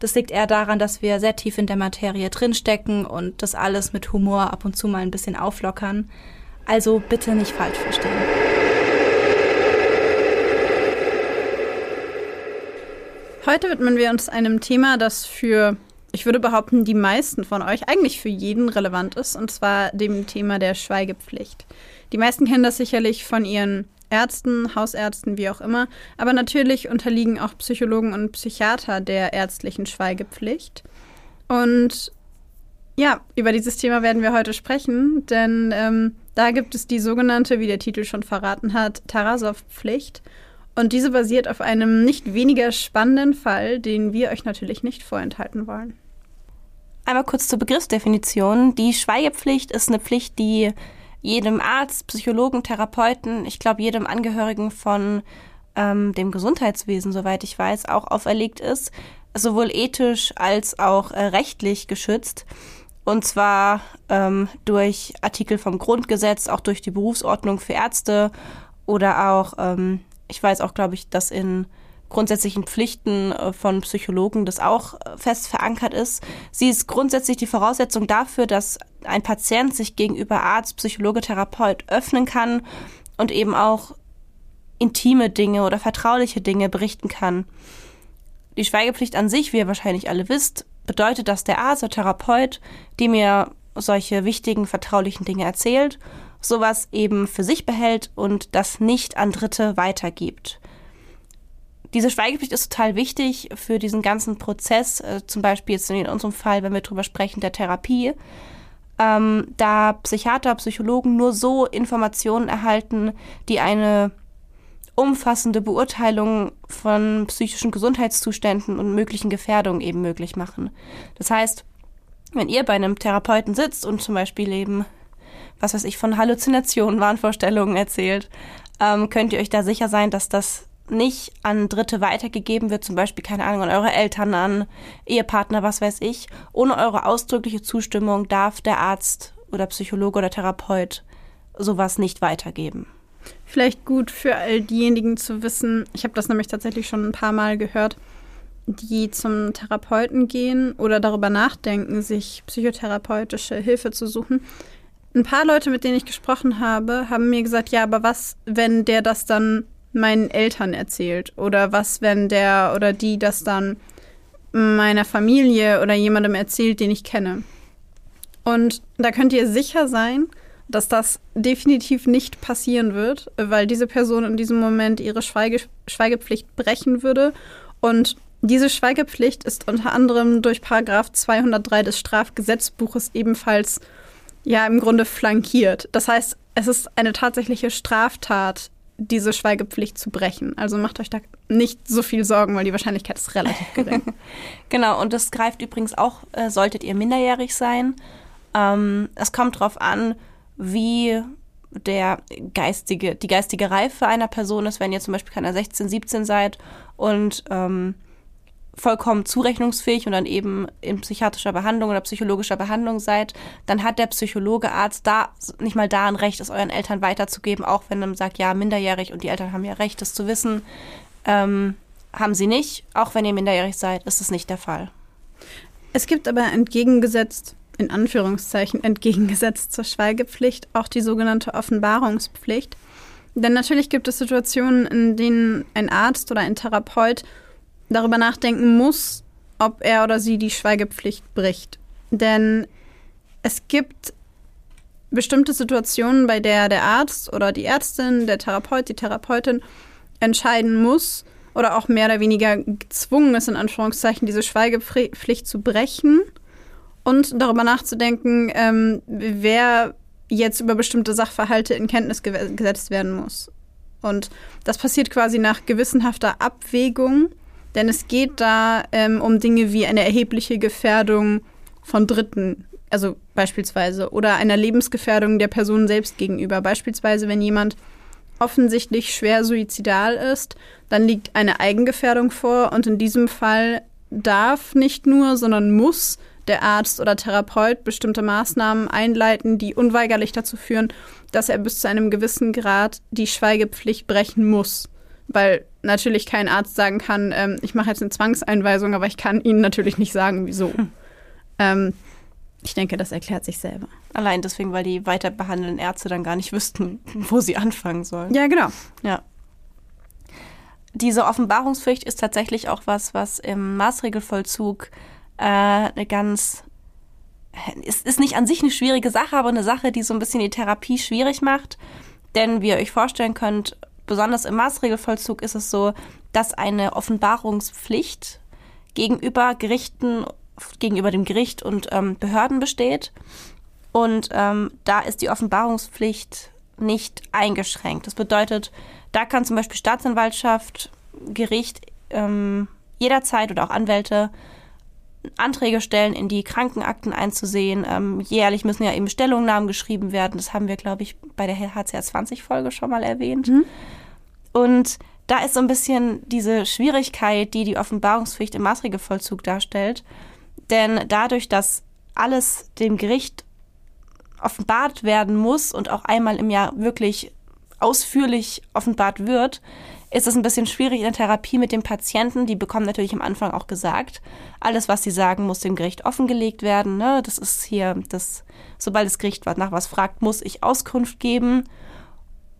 Das liegt eher daran, dass wir sehr tief in der Materie drinstecken und das alles mit Humor ab und zu mal ein bisschen auflockern. Also bitte nicht falsch verstehen. Heute widmen wir uns einem Thema, das für, ich würde behaupten, die meisten von euch eigentlich für jeden relevant ist, und zwar dem Thema der Schweigepflicht. Die meisten kennen das sicherlich von ihren Ärzten, Hausärzten, wie auch immer. Aber natürlich unterliegen auch Psychologen und Psychiater der ärztlichen Schweigepflicht. Und ja, über dieses Thema werden wir heute sprechen, denn ähm, da gibt es die sogenannte, wie der Titel schon verraten hat, Tarasow-Pflicht. Und diese basiert auf einem nicht weniger spannenden Fall, den wir euch natürlich nicht vorenthalten wollen. Einmal kurz zur Begriffsdefinition. Die Schweigepflicht ist eine Pflicht, die jedem Arzt, Psychologen, Therapeuten, ich glaube jedem Angehörigen von ähm, dem Gesundheitswesen, soweit ich weiß, auch auferlegt ist, sowohl ethisch als auch äh, rechtlich geschützt. Und zwar ähm, durch Artikel vom Grundgesetz, auch durch die Berufsordnung für Ärzte oder auch, ähm, ich weiß auch, glaube ich, dass in grundsätzlichen Pflichten äh, von Psychologen das auch äh, fest verankert ist. Sie ist grundsätzlich die Voraussetzung dafür, dass ein Patient sich gegenüber Arzt, Psychologe, Therapeut öffnen kann und eben auch intime Dinge oder vertrauliche Dinge berichten kann. Die Schweigepflicht an sich, wie ihr wahrscheinlich alle wisst, bedeutet, dass der Arzt oder Therapeut, die mir solche wichtigen, vertraulichen Dinge erzählt, sowas eben für sich behält und das nicht an Dritte weitergibt diese Schweigepflicht ist total wichtig für diesen ganzen Prozess, äh, zum Beispiel jetzt in unserem Fall, wenn wir drüber sprechen, der Therapie, ähm, da Psychiater, Psychologen nur so Informationen erhalten, die eine umfassende Beurteilung von psychischen Gesundheitszuständen und möglichen Gefährdungen eben möglich machen. Das heißt, wenn ihr bei einem Therapeuten sitzt und zum Beispiel eben, was weiß ich, von Halluzinationen, Wahnvorstellungen erzählt, ähm, könnt ihr euch da sicher sein, dass das nicht an Dritte weitergegeben wird, zum Beispiel, keine Ahnung, an eure Eltern, an Ehepartner, was weiß ich. Ohne eure ausdrückliche Zustimmung darf der Arzt oder Psychologe oder Therapeut sowas nicht weitergeben. Vielleicht gut für all diejenigen zu wissen, ich habe das nämlich tatsächlich schon ein paar Mal gehört, die zum Therapeuten gehen oder darüber nachdenken, sich psychotherapeutische Hilfe zu suchen. Ein paar Leute, mit denen ich gesprochen habe, haben mir gesagt, ja, aber was, wenn der das dann meinen Eltern erzählt? Oder was, wenn der oder die das dann meiner Familie oder jemandem erzählt, den ich kenne? Und da könnt ihr sicher sein, dass das definitiv nicht passieren wird, weil diese Person in diesem Moment ihre Schweige Schweigepflicht brechen würde. Und diese Schweigepflicht ist unter anderem durch Paragraph 203 des Strafgesetzbuches ebenfalls ja im Grunde flankiert. Das heißt, es ist eine tatsächliche Straftat, diese Schweigepflicht zu brechen. Also macht euch da nicht so viel Sorgen, weil die Wahrscheinlichkeit ist relativ gering. genau, und das greift übrigens auch, äh, solltet ihr minderjährig sein. Ähm, es kommt darauf an, wie der geistige, die geistige Reife einer Person ist, wenn ihr zum Beispiel keine 16, 17 seid und ähm, vollkommen zurechnungsfähig und dann eben in psychiatrischer Behandlung oder psychologischer Behandlung seid, dann hat der Psychologe, Arzt da nicht mal da ein Recht, es euren Eltern weiterzugeben, auch wenn man sagt, ja, minderjährig und die Eltern haben ja Recht, das zu wissen. Ähm, haben sie nicht, auch wenn ihr minderjährig seid, ist es nicht der Fall. Es gibt aber entgegengesetzt, in Anführungszeichen entgegengesetzt zur Schweigepflicht, auch die sogenannte Offenbarungspflicht. Denn natürlich gibt es Situationen, in denen ein Arzt oder ein Therapeut darüber nachdenken muss, ob er oder sie die Schweigepflicht bricht. Denn es gibt bestimmte Situationen, bei der der Arzt oder die Ärztin, der Therapeut, die Therapeutin entscheiden muss oder auch mehr oder weniger gezwungen ist, in Anführungszeichen, diese Schweigepflicht zu brechen und darüber nachzudenken, ähm, wer jetzt über bestimmte Sachverhalte in Kenntnis ge gesetzt werden muss. Und das passiert quasi nach gewissenhafter Abwägung, denn es geht da ähm, um Dinge wie eine erhebliche Gefährdung von Dritten, also beispielsweise, oder einer Lebensgefährdung der Person selbst gegenüber. Beispielsweise, wenn jemand offensichtlich schwer suizidal ist, dann liegt eine Eigengefährdung vor und in diesem Fall darf nicht nur, sondern muss der Arzt oder Therapeut bestimmte Maßnahmen einleiten, die unweigerlich dazu führen, dass er bis zu einem gewissen Grad die Schweigepflicht brechen muss. Weil natürlich kein Arzt sagen kann, ähm, ich mache jetzt eine Zwangseinweisung, aber ich kann Ihnen natürlich nicht sagen, wieso. Hm. Ähm, ich denke, das erklärt sich selber. Allein deswegen, weil die weiter behandelnden Ärzte dann gar nicht wüssten, wo sie anfangen sollen. Ja, genau. Ja. Diese Offenbarungspflicht ist tatsächlich auch was, was im Maßregelvollzug äh, eine ganz es ist nicht an sich eine schwierige Sache, aber eine Sache, die so ein bisschen die Therapie schwierig macht. Denn wie ihr euch vorstellen könnt, besonders im Maßregelvollzug ist es so, dass eine Offenbarungspflicht gegenüber Gerichten gegenüber dem Gericht und ähm, Behörden besteht. Und ähm, da ist die Offenbarungspflicht nicht eingeschränkt. Das bedeutet, da kann zum Beispiel Staatsanwaltschaft, Gericht ähm, jederzeit oder auch Anwälte Anträge stellen, in die Krankenakten einzusehen. Ähm, jährlich müssen ja eben Stellungnahmen geschrieben werden. Das haben wir, glaube ich, bei der HCR 20-Folge schon mal erwähnt. Mhm. Und da ist so ein bisschen diese Schwierigkeit, die die Offenbarungspflicht im Maßregelvollzug darstellt. Denn dadurch, dass alles dem Gericht offenbart werden muss und auch einmal im Jahr wirklich ausführlich offenbart wird, ist es ein bisschen schwierig in der Therapie mit dem Patienten. Die bekommen natürlich am Anfang auch gesagt, alles, was sie sagen, muss dem Gericht offengelegt werden. Ne? Das ist hier, das, sobald das Gericht nach was fragt, muss ich Auskunft geben.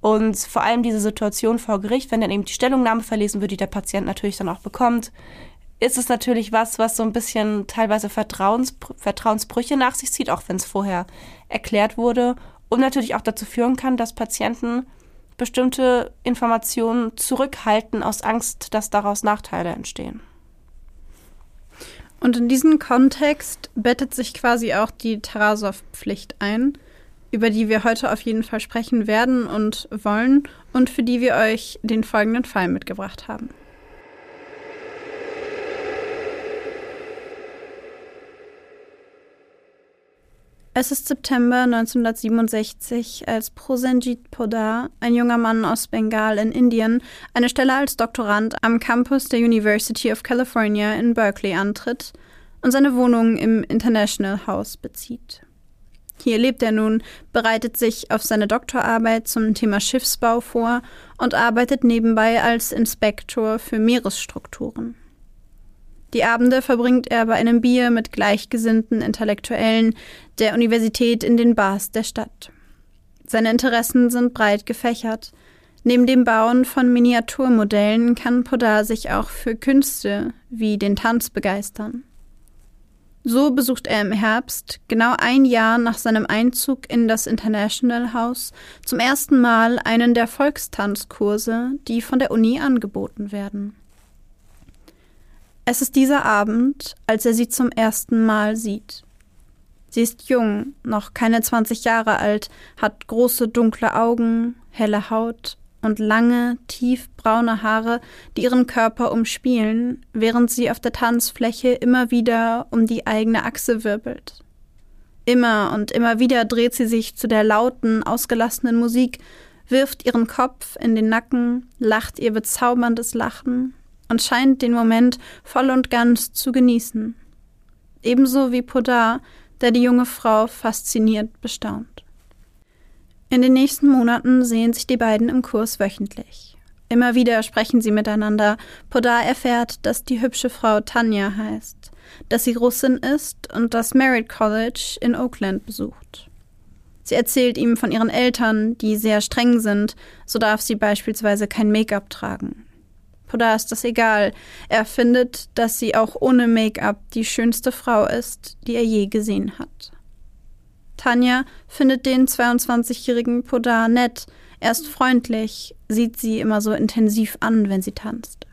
Und vor allem diese Situation vor Gericht, wenn dann eben die Stellungnahme verlesen wird, die der Patient natürlich dann auch bekommt, ist es natürlich was, was so ein bisschen teilweise Vertrauens, Vertrauensbrüche nach sich zieht, auch wenn es vorher erklärt wurde. Und natürlich auch dazu führen kann, dass Patienten bestimmte Informationen zurückhalten aus Angst, dass daraus Nachteile entstehen. Und in diesen Kontext bettet sich quasi auch die Tarasov-Pflicht ein, über die wir heute auf jeden Fall sprechen werden und wollen und für die wir euch den folgenden Fall mitgebracht haben. Es ist September 1967, als Prosenjit Podar, ein junger Mann aus Bengal in Indien, eine Stelle als Doktorand am Campus der University of California in Berkeley antritt und seine Wohnung im International House bezieht. Hier lebt er nun, bereitet sich auf seine Doktorarbeit zum Thema Schiffsbau vor und arbeitet nebenbei als Inspektor für Meeresstrukturen. Die Abende verbringt er bei einem Bier mit gleichgesinnten Intellektuellen der Universität in den Bars der Stadt. Seine Interessen sind breit gefächert. Neben dem Bauen von Miniaturmodellen kann Podar sich auch für Künste wie den Tanz begeistern. So besucht er im Herbst, genau ein Jahr nach seinem Einzug in das International House, zum ersten Mal einen der Volkstanzkurse, die von der Uni angeboten werden. Es ist dieser Abend, als er sie zum ersten Mal sieht. Sie ist jung, noch keine 20 Jahre alt, hat große dunkle Augen, helle Haut und lange, tiefbraune Haare, die ihren Körper umspielen, während sie auf der Tanzfläche immer wieder um die eigene Achse wirbelt. Immer und immer wieder dreht sie sich zu der lauten, ausgelassenen Musik, wirft ihren Kopf in den Nacken, lacht ihr bezauberndes Lachen und scheint den Moment voll und ganz zu genießen. Ebenso wie Podar, der die junge Frau fasziniert bestaunt. In den nächsten Monaten sehen sich die beiden im Kurs wöchentlich. Immer wieder sprechen sie miteinander. Podar erfährt, dass die hübsche Frau Tanja heißt, dass sie Russin ist und das Merit College in Oakland besucht. Sie erzählt ihm von ihren Eltern, die sehr streng sind, so darf sie beispielsweise kein Make-up tragen. Podar ist das egal. Er findet, dass sie auch ohne Make-up die schönste Frau ist, die er je gesehen hat. Tanja findet den 22-jährigen Podar nett, er ist freundlich, sieht sie immer so intensiv an, wenn sie tanzt.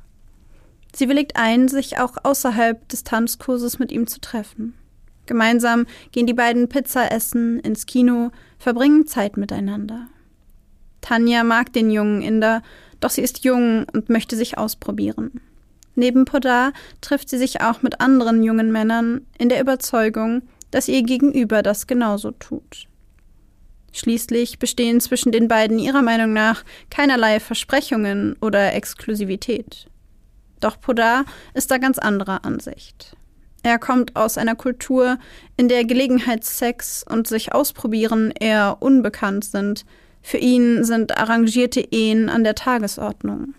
Sie willigt ein, sich auch außerhalb des Tanzkurses mit ihm zu treffen. Gemeinsam gehen die beiden Pizza essen, ins Kino, verbringen Zeit miteinander. Tanja mag den jungen Inder, doch sie ist jung und möchte sich ausprobieren. Neben Podar trifft sie sich auch mit anderen jungen Männern in der Überzeugung, dass ihr Gegenüber das genauso tut. Schließlich bestehen zwischen den beiden ihrer Meinung nach keinerlei Versprechungen oder Exklusivität. Doch Podar ist da ganz anderer Ansicht. Er kommt aus einer Kultur, in der Gelegenheitssex und sich ausprobieren eher unbekannt sind. Für ihn sind arrangierte Ehen an der Tagesordnung.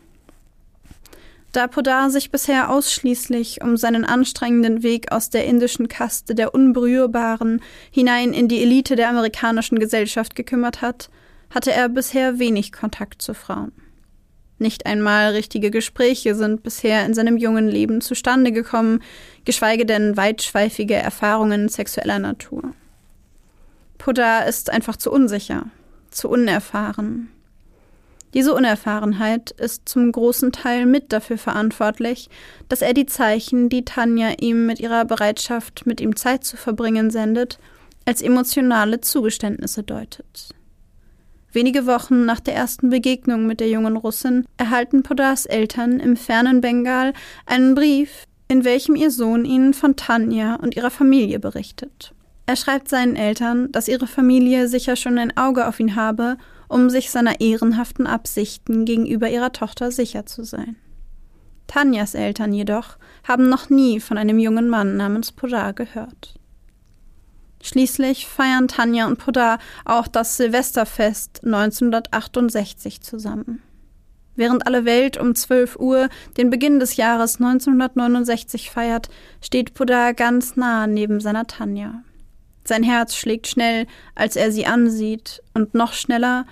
Da Podar sich bisher ausschließlich um seinen anstrengenden Weg aus der indischen Kaste der Unberührbaren hinein in die Elite der amerikanischen Gesellschaft gekümmert hat, hatte er bisher wenig Kontakt zu Frauen. Nicht einmal richtige Gespräche sind bisher in seinem jungen Leben zustande gekommen, geschweige denn weitschweifige Erfahrungen sexueller Natur. Podar ist einfach zu unsicher, zu unerfahren, diese Unerfahrenheit ist zum großen Teil mit dafür verantwortlich, dass er die Zeichen, die Tanja ihm mit ihrer Bereitschaft, mit ihm Zeit zu verbringen, sendet, als emotionale Zugeständnisse deutet. Wenige Wochen nach der ersten Begegnung mit der jungen Russin erhalten Podars Eltern im fernen Bengal einen Brief, in welchem ihr Sohn ihnen von Tanja und ihrer Familie berichtet. Er schreibt seinen Eltern, dass ihre Familie sicher schon ein Auge auf ihn habe um sich seiner ehrenhaften Absichten gegenüber ihrer Tochter sicher zu sein. Tanjas Eltern jedoch haben noch nie von einem jungen Mann namens Podar gehört. Schließlich feiern Tanja und Podar auch das Silvesterfest 1968 zusammen. Während alle Welt um 12 Uhr den Beginn des Jahres 1969 feiert, steht Podar ganz nah neben seiner Tanja. Sein Herz schlägt schnell, als er sie ansieht, und noch schneller,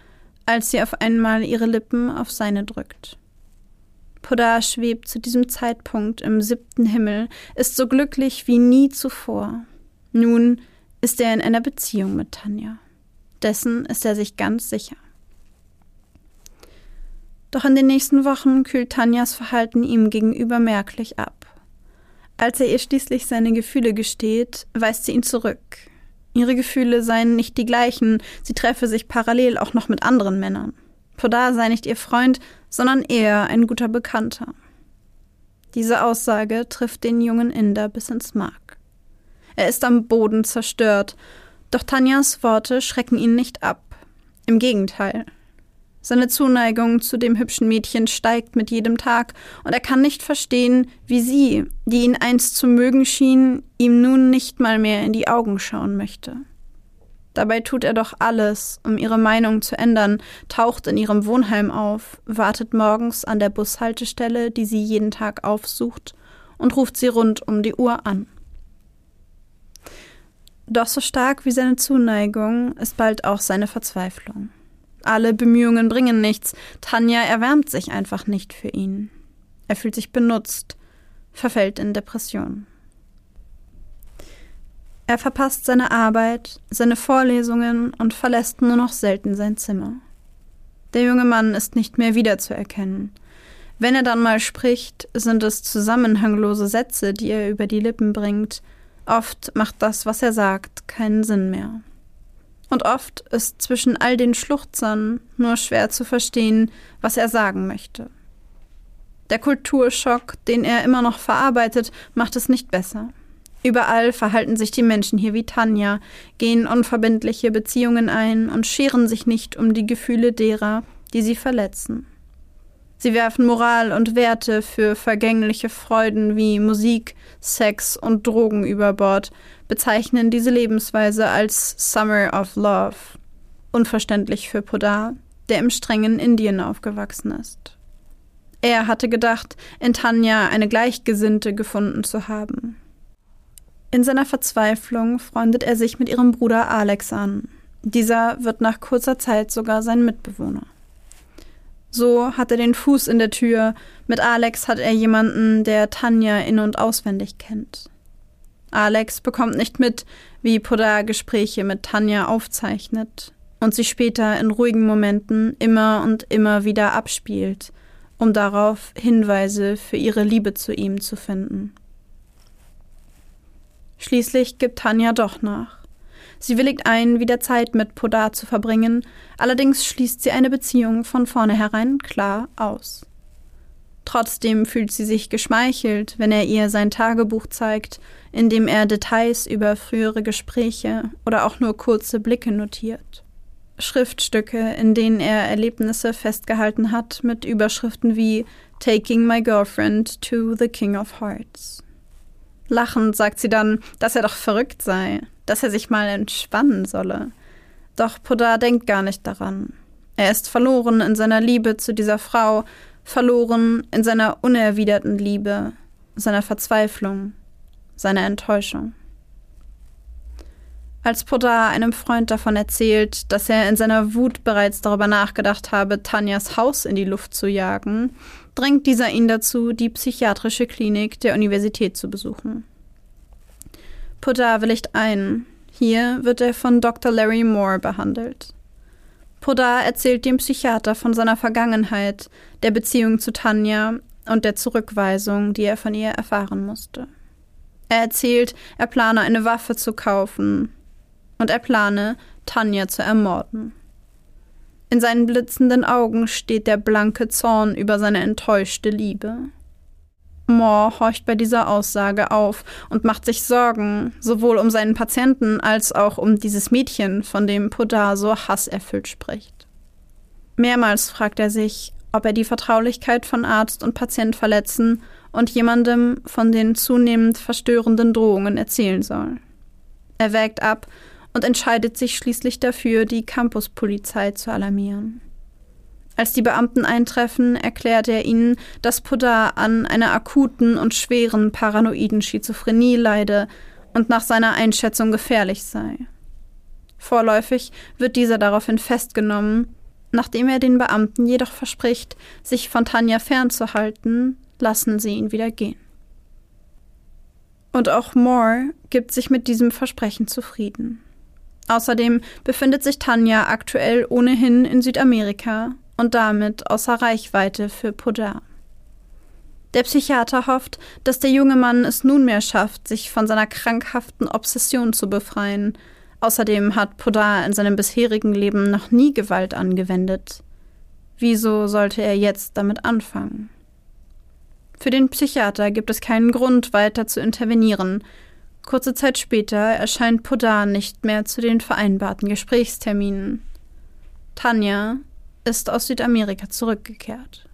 als sie auf einmal ihre Lippen auf seine drückt. Podar schwebt zu diesem Zeitpunkt im siebten Himmel, ist so glücklich wie nie zuvor. Nun ist er in einer Beziehung mit Tanja. Dessen ist er sich ganz sicher. Doch in den nächsten Wochen kühlt Tanjas Verhalten ihm gegenüber merklich ab. Als er ihr schließlich seine Gefühle gesteht, weist sie ihn zurück, Ihre Gefühle seien nicht die gleichen, sie treffe sich parallel auch noch mit anderen Männern. Podar sei nicht ihr Freund, sondern eher ein guter Bekannter. Diese Aussage trifft den jungen Inder bis ins Mark. Er ist am Boden zerstört, doch Tanjas Worte schrecken ihn nicht ab. Im Gegenteil, seine Zuneigung zu dem hübschen Mädchen steigt mit jedem Tag, und er kann nicht verstehen, wie sie, die ihn einst zu mögen schien, ihm nun nicht mal mehr in die Augen schauen möchte. Dabei tut er doch alles, um ihre Meinung zu ändern, taucht in ihrem Wohnheim auf, wartet morgens an der Bushaltestelle, die sie jeden Tag aufsucht, und ruft sie rund um die Uhr an. Doch so stark wie seine Zuneigung ist bald auch seine Verzweiflung. Alle Bemühungen bringen nichts. Tanja erwärmt sich einfach nicht für ihn. Er fühlt sich benutzt, verfällt in Depression. Er verpasst seine Arbeit, seine Vorlesungen und verlässt nur noch selten sein Zimmer. Der junge Mann ist nicht mehr wiederzuerkennen. Wenn er dann mal spricht, sind es zusammenhanglose Sätze, die er über die Lippen bringt. Oft macht das, was er sagt, keinen Sinn mehr und oft ist zwischen all den Schluchzern nur schwer zu verstehen, was er sagen möchte. Der Kulturschock, den er immer noch verarbeitet, macht es nicht besser. Überall verhalten sich die Menschen hier wie Tanja, gehen unverbindliche Beziehungen ein und scheren sich nicht um die Gefühle derer, die sie verletzen. Sie werfen Moral und Werte für vergängliche Freuden wie Musik, Sex und Drogen über Bord, bezeichnen diese Lebensweise als Summer of Love. Unverständlich für Podar, der im strengen Indien aufgewachsen ist. Er hatte gedacht, in Tanja eine Gleichgesinnte gefunden zu haben. In seiner Verzweiflung freundet er sich mit ihrem Bruder Alex an. Dieser wird nach kurzer Zeit sogar sein Mitbewohner. So hat er den Fuß in der Tür. Mit Alex hat er jemanden, der Tanja in- und auswendig kennt. Alex bekommt nicht mit, wie Podar Gespräche mit Tanja aufzeichnet und sie später in ruhigen Momenten immer und immer wieder abspielt, um darauf Hinweise für ihre Liebe zu ihm zu finden. Schließlich gibt Tanja doch nach. Sie willigt ein, wieder Zeit mit Podar zu verbringen, allerdings schließt sie eine Beziehung von vornherein klar aus. Trotzdem fühlt sie sich geschmeichelt, wenn er ihr sein Tagebuch zeigt, in dem er Details über frühere Gespräche oder auch nur kurze Blicke notiert. Schriftstücke, in denen er Erlebnisse festgehalten hat, mit Überschriften wie Taking my girlfriend to the King of Hearts. Lachend sagt sie dann, dass er doch verrückt sei, dass er sich mal entspannen solle. Doch Podar denkt gar nicht daran. Er ist verloren in seiner Liebe zu dieser Frau, verloren in seiner unerwiderten Liebe, seiner Verzweiflung, seiner Enttäuschung. Als Podar einem Freund davon erzählt, dass er in seiner Wut bereits darüber nachgedacht habe, Tanjas Haus in die Luft zu jagen, drängt dieser ihn dazu, die psychiatrische Klinik der Universität zu besuchen. Podar willigt ein. Hier wird er von Dr. Larry Moore behandelt. Podar erzählt dem Psychiater von seiner Vergangenheit, der Beziehung zu Tanja und der Zurückweisung, die er von ihr erfahren musste. Er erzählt, er plane eine Waffe zu kaufen und er plane, Tanja zu ermorden. In seinen blitzenden Augen steht der blanke Zorn über seine enttäuschte Liebe. Moore horcht bei dieser Aussage auf und macht sich Sorgen, sowohl um seinen Patienten als auch um dieses Mädchen, von dem Podar so hasserfüllt spricht. Mehrmals fragt er sich, ob er die Vertraulichkeit von Arzt und Patient verletzen und jemandem von den zunehmend verstörenden Drohungen erzählen soll. Er wägt ab und entscheidet sich schließlich dafür, die Campuspolizei zu alarmieren. Als die Beamten eintreffen, erklärt er ihnen, dass Podar an einer akuten und schweren paranoiden Schizophrenie leide und nach seiner Einschätzung gefährlich sei. Vorläufig wird dieser daraufhin festgenommen, nachdem er den Beamten jedoch verspricht, sich von Tanja fernzuhalten, lassen sie ihn wieder gehen. Und auch Moore gibt sich mit diesem Versprechen zufrieden. Außerdem befindet sich Tanja aktuell ohnehin in Südamerika und damit außer Reichweite für Podar. Der Psychiater hofft, dass der junge Mann es nunmehr schafft, sich von seiner krankhaften Obsession zu befreien. Außerdem hat Podar in seinem bisherigen Leben noch nie Gewalt angewendet. Wieso sollte er jetzt damit anfangen? Für den Psychiater gibt es keinen Grund, weiter zu intervenieren. Kurze Zeit später erscheint Podar nicht mehr zu den vereinbarten Gesprächsterminen. Tanja, ist aus Südamerika zurückgekehrt.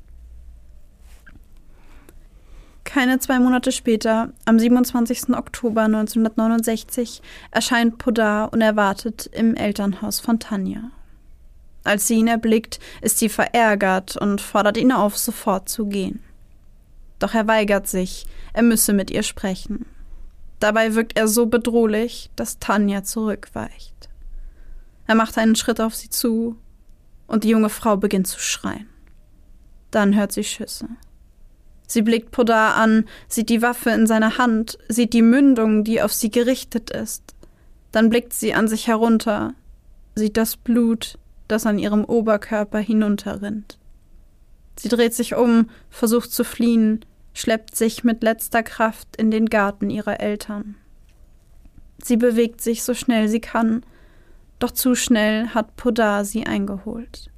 Keine zwei Monate später, am 27. Oktober 1969, erscheint Podar unerwartet im Elternhaus von Tanja. Als sie ihn erblickt, ist sie verärgert und fordert ihn auf, sofort zu gehen. Doch er weigert sich, er müsse mit ihr sprechen. Dabei wirkt er so bedrohlich, dass Tanja zurückweicht. Er macht einen Schritt auf sie zu und die junge Frau beginnt zu schreien. Dann hört sie Schüsse. Sie blickt Podar an, sieht die Waffe in seiner Hand, sieht die Mündung, die auf sie gerichtet ist. Dann blickt sie an sich herunter, sieht das Blut, das an ihrem Oberkörper hinunterrinnt. Sie dreht sich um, versucht zu fliehen, schleppt sich mit letzter Kraft in den Garten ihrer Eltern. Sie bewegt sich so schnell sie kann, doch zu schnell hat Podar sie eingeholt.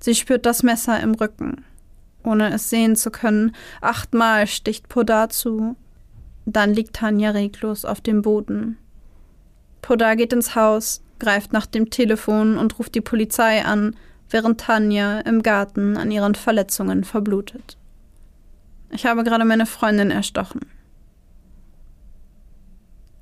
Sie spürt das Messer im Rücken. Ohne es sehen zu können, achtmal sticht Podar zu. Dann liegt Tanja reglos auf dem Boden. Podar geht ins Haus, greift nach dem Telefon und ruft die Polizei an, während Tanja im Garten an ihren Verletzungen verblutet. Ich habe gerade meine Freundin erstochen.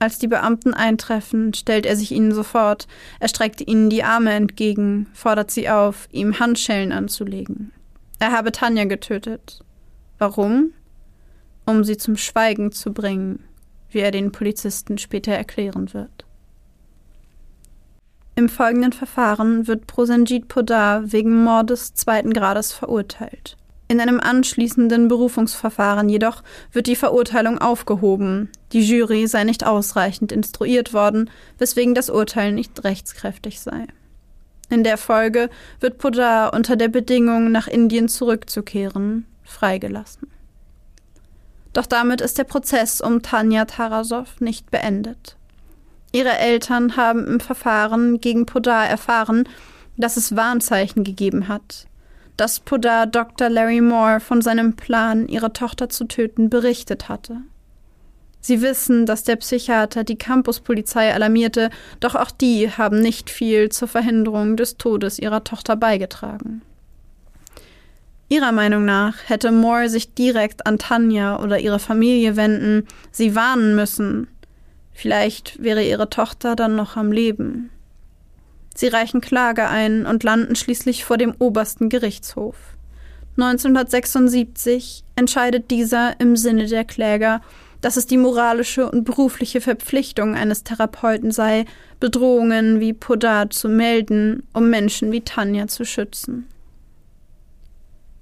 Als die Beamten eintreffen, stellt er sich ihnen sofort. Er streckt ihnen die Arme entgegen, fordert sie auf, ihm Handschellen anzulegen. Er habe Tanja getötet. Warum? Um sie zum Schweigen zu bringen, wie er den Polizisten später erklären wird. Im folgenden Verfahren wird Prosenjit Podar wegen Mordes zweiten Grades verurteilt. In einem anschließenden Berufungsverfahren jedoch wird die Verurteilung aufgehoben. Die Jury sei nicht ausreichend instruiert worden, weswegen das Urteil nicht rechtskräftig sei. In der Folge wird Podar unter der Bedingung, nach Indien zurückzukehren, freigelassen. Doch damit ist der Prozess um Tanja Tarasow nicht beendet. Ihre Eltern haben im Verfahren gegen Podar erfahren, dass es Warnzeichen gegeben hat, dass Podar Dr. Larry Moore von seinem Plan, ihre Tochter zu töten, berichtet hatte. Sie wissen, dass der Psychiater die Campuspolizei alarmierte, doch auch die haben nicht viel zur Verhinderung des Todes ihrer Tochter beigetragen. Ihrer Meinung nach hätte Moore sich direkt an Tanja oder ihre Familie wenden, sie warnen müssen. Vielleicht wäre ihre Tochter dann noch am Leben. Sie reichen Klage ein und landen schließlich vor dem obersten Gerichtshof. 1976 entscheidet dieser im Sinne der Kläger, dass es die moralische und berufliche Verpflichtung eines Therapeuten sei, Bedrohungen wie Podar zu melden, um Menschen wie Tanja zu schützen.